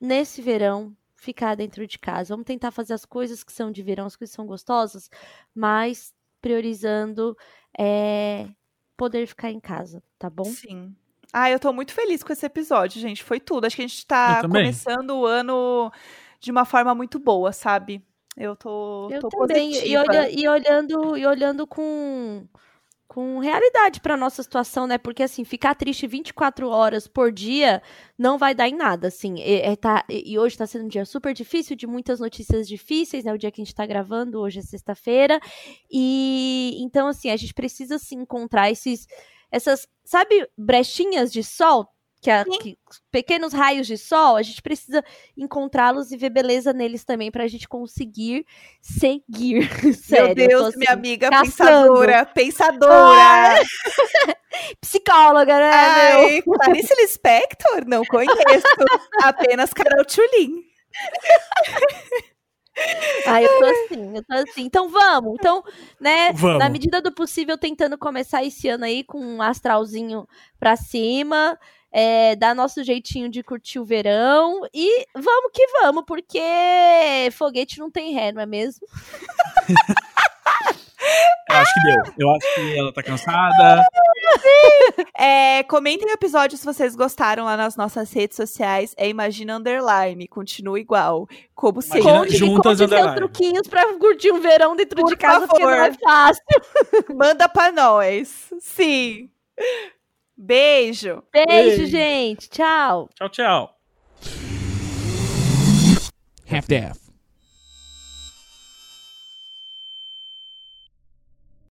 nesse verão ficar dentro de casa. Vamos tentar fazer as coisas que são de verão, as coisas que são gostosas, mas priorizando é, poder ficar em casa, tá bom? Sim. Ah, eu tô muito feliz com esse episódio, gente. Foi tudo. Acho que a gente tá começando o ano de uma forma muito boa, sabe? Eu tô, eu tô também. E, olha, e, olhando, e olhando com com realidade para nossa situação, né? Porque assim, ficar triste 24 horas por dia não vai dar em nada, assim. E, é, tá, e hoje tá sendo um dia super difícil, de muitas notícias difíceis, né? O dia que a gente tá gravando, hoje é sexta-feira. E então, assim, a gente precisa se encontrar esses essas, sabe, brechinhas de sol que, a, que, pequenos raios de sol, a gente precisa encontrá-los e ver beleza neles também para a gente conseguir seguir. [laughs] Sério, Meu Deus, assim, minha amiga caçando. pensadora, pensadora. [laughs] Psicóloga, né? Ai, Clarice Lispector? Não conheço. Apenas Carol Tulin. [laughs] Ah, eu tô assim, eu tô assim. Então vamos. Então, né, vamos. na medida do possível, tentando começar esse ano aí com um astralzinho pra cima é, dar nosso jeitinho de curtir o verão e vamos que vamos, porque foguete não tem ré, não é mesmo? [laughs] Eu acho que deu. Eu acho que ela tá cansada. [laughs] É, comentem o episódio se vocês gostaram lá nas nossas redes sociais. É Imagina Underline. Continua igual. Como sempre. Imagina juntas conte seus truquinhos pra curtir um verão dentro Por de casa, porque não é favor. fácil. Manda pra nós. Sim. Beijo. Beijo, Beijo. gente. Tchau. Tchau, tchau. half-daff.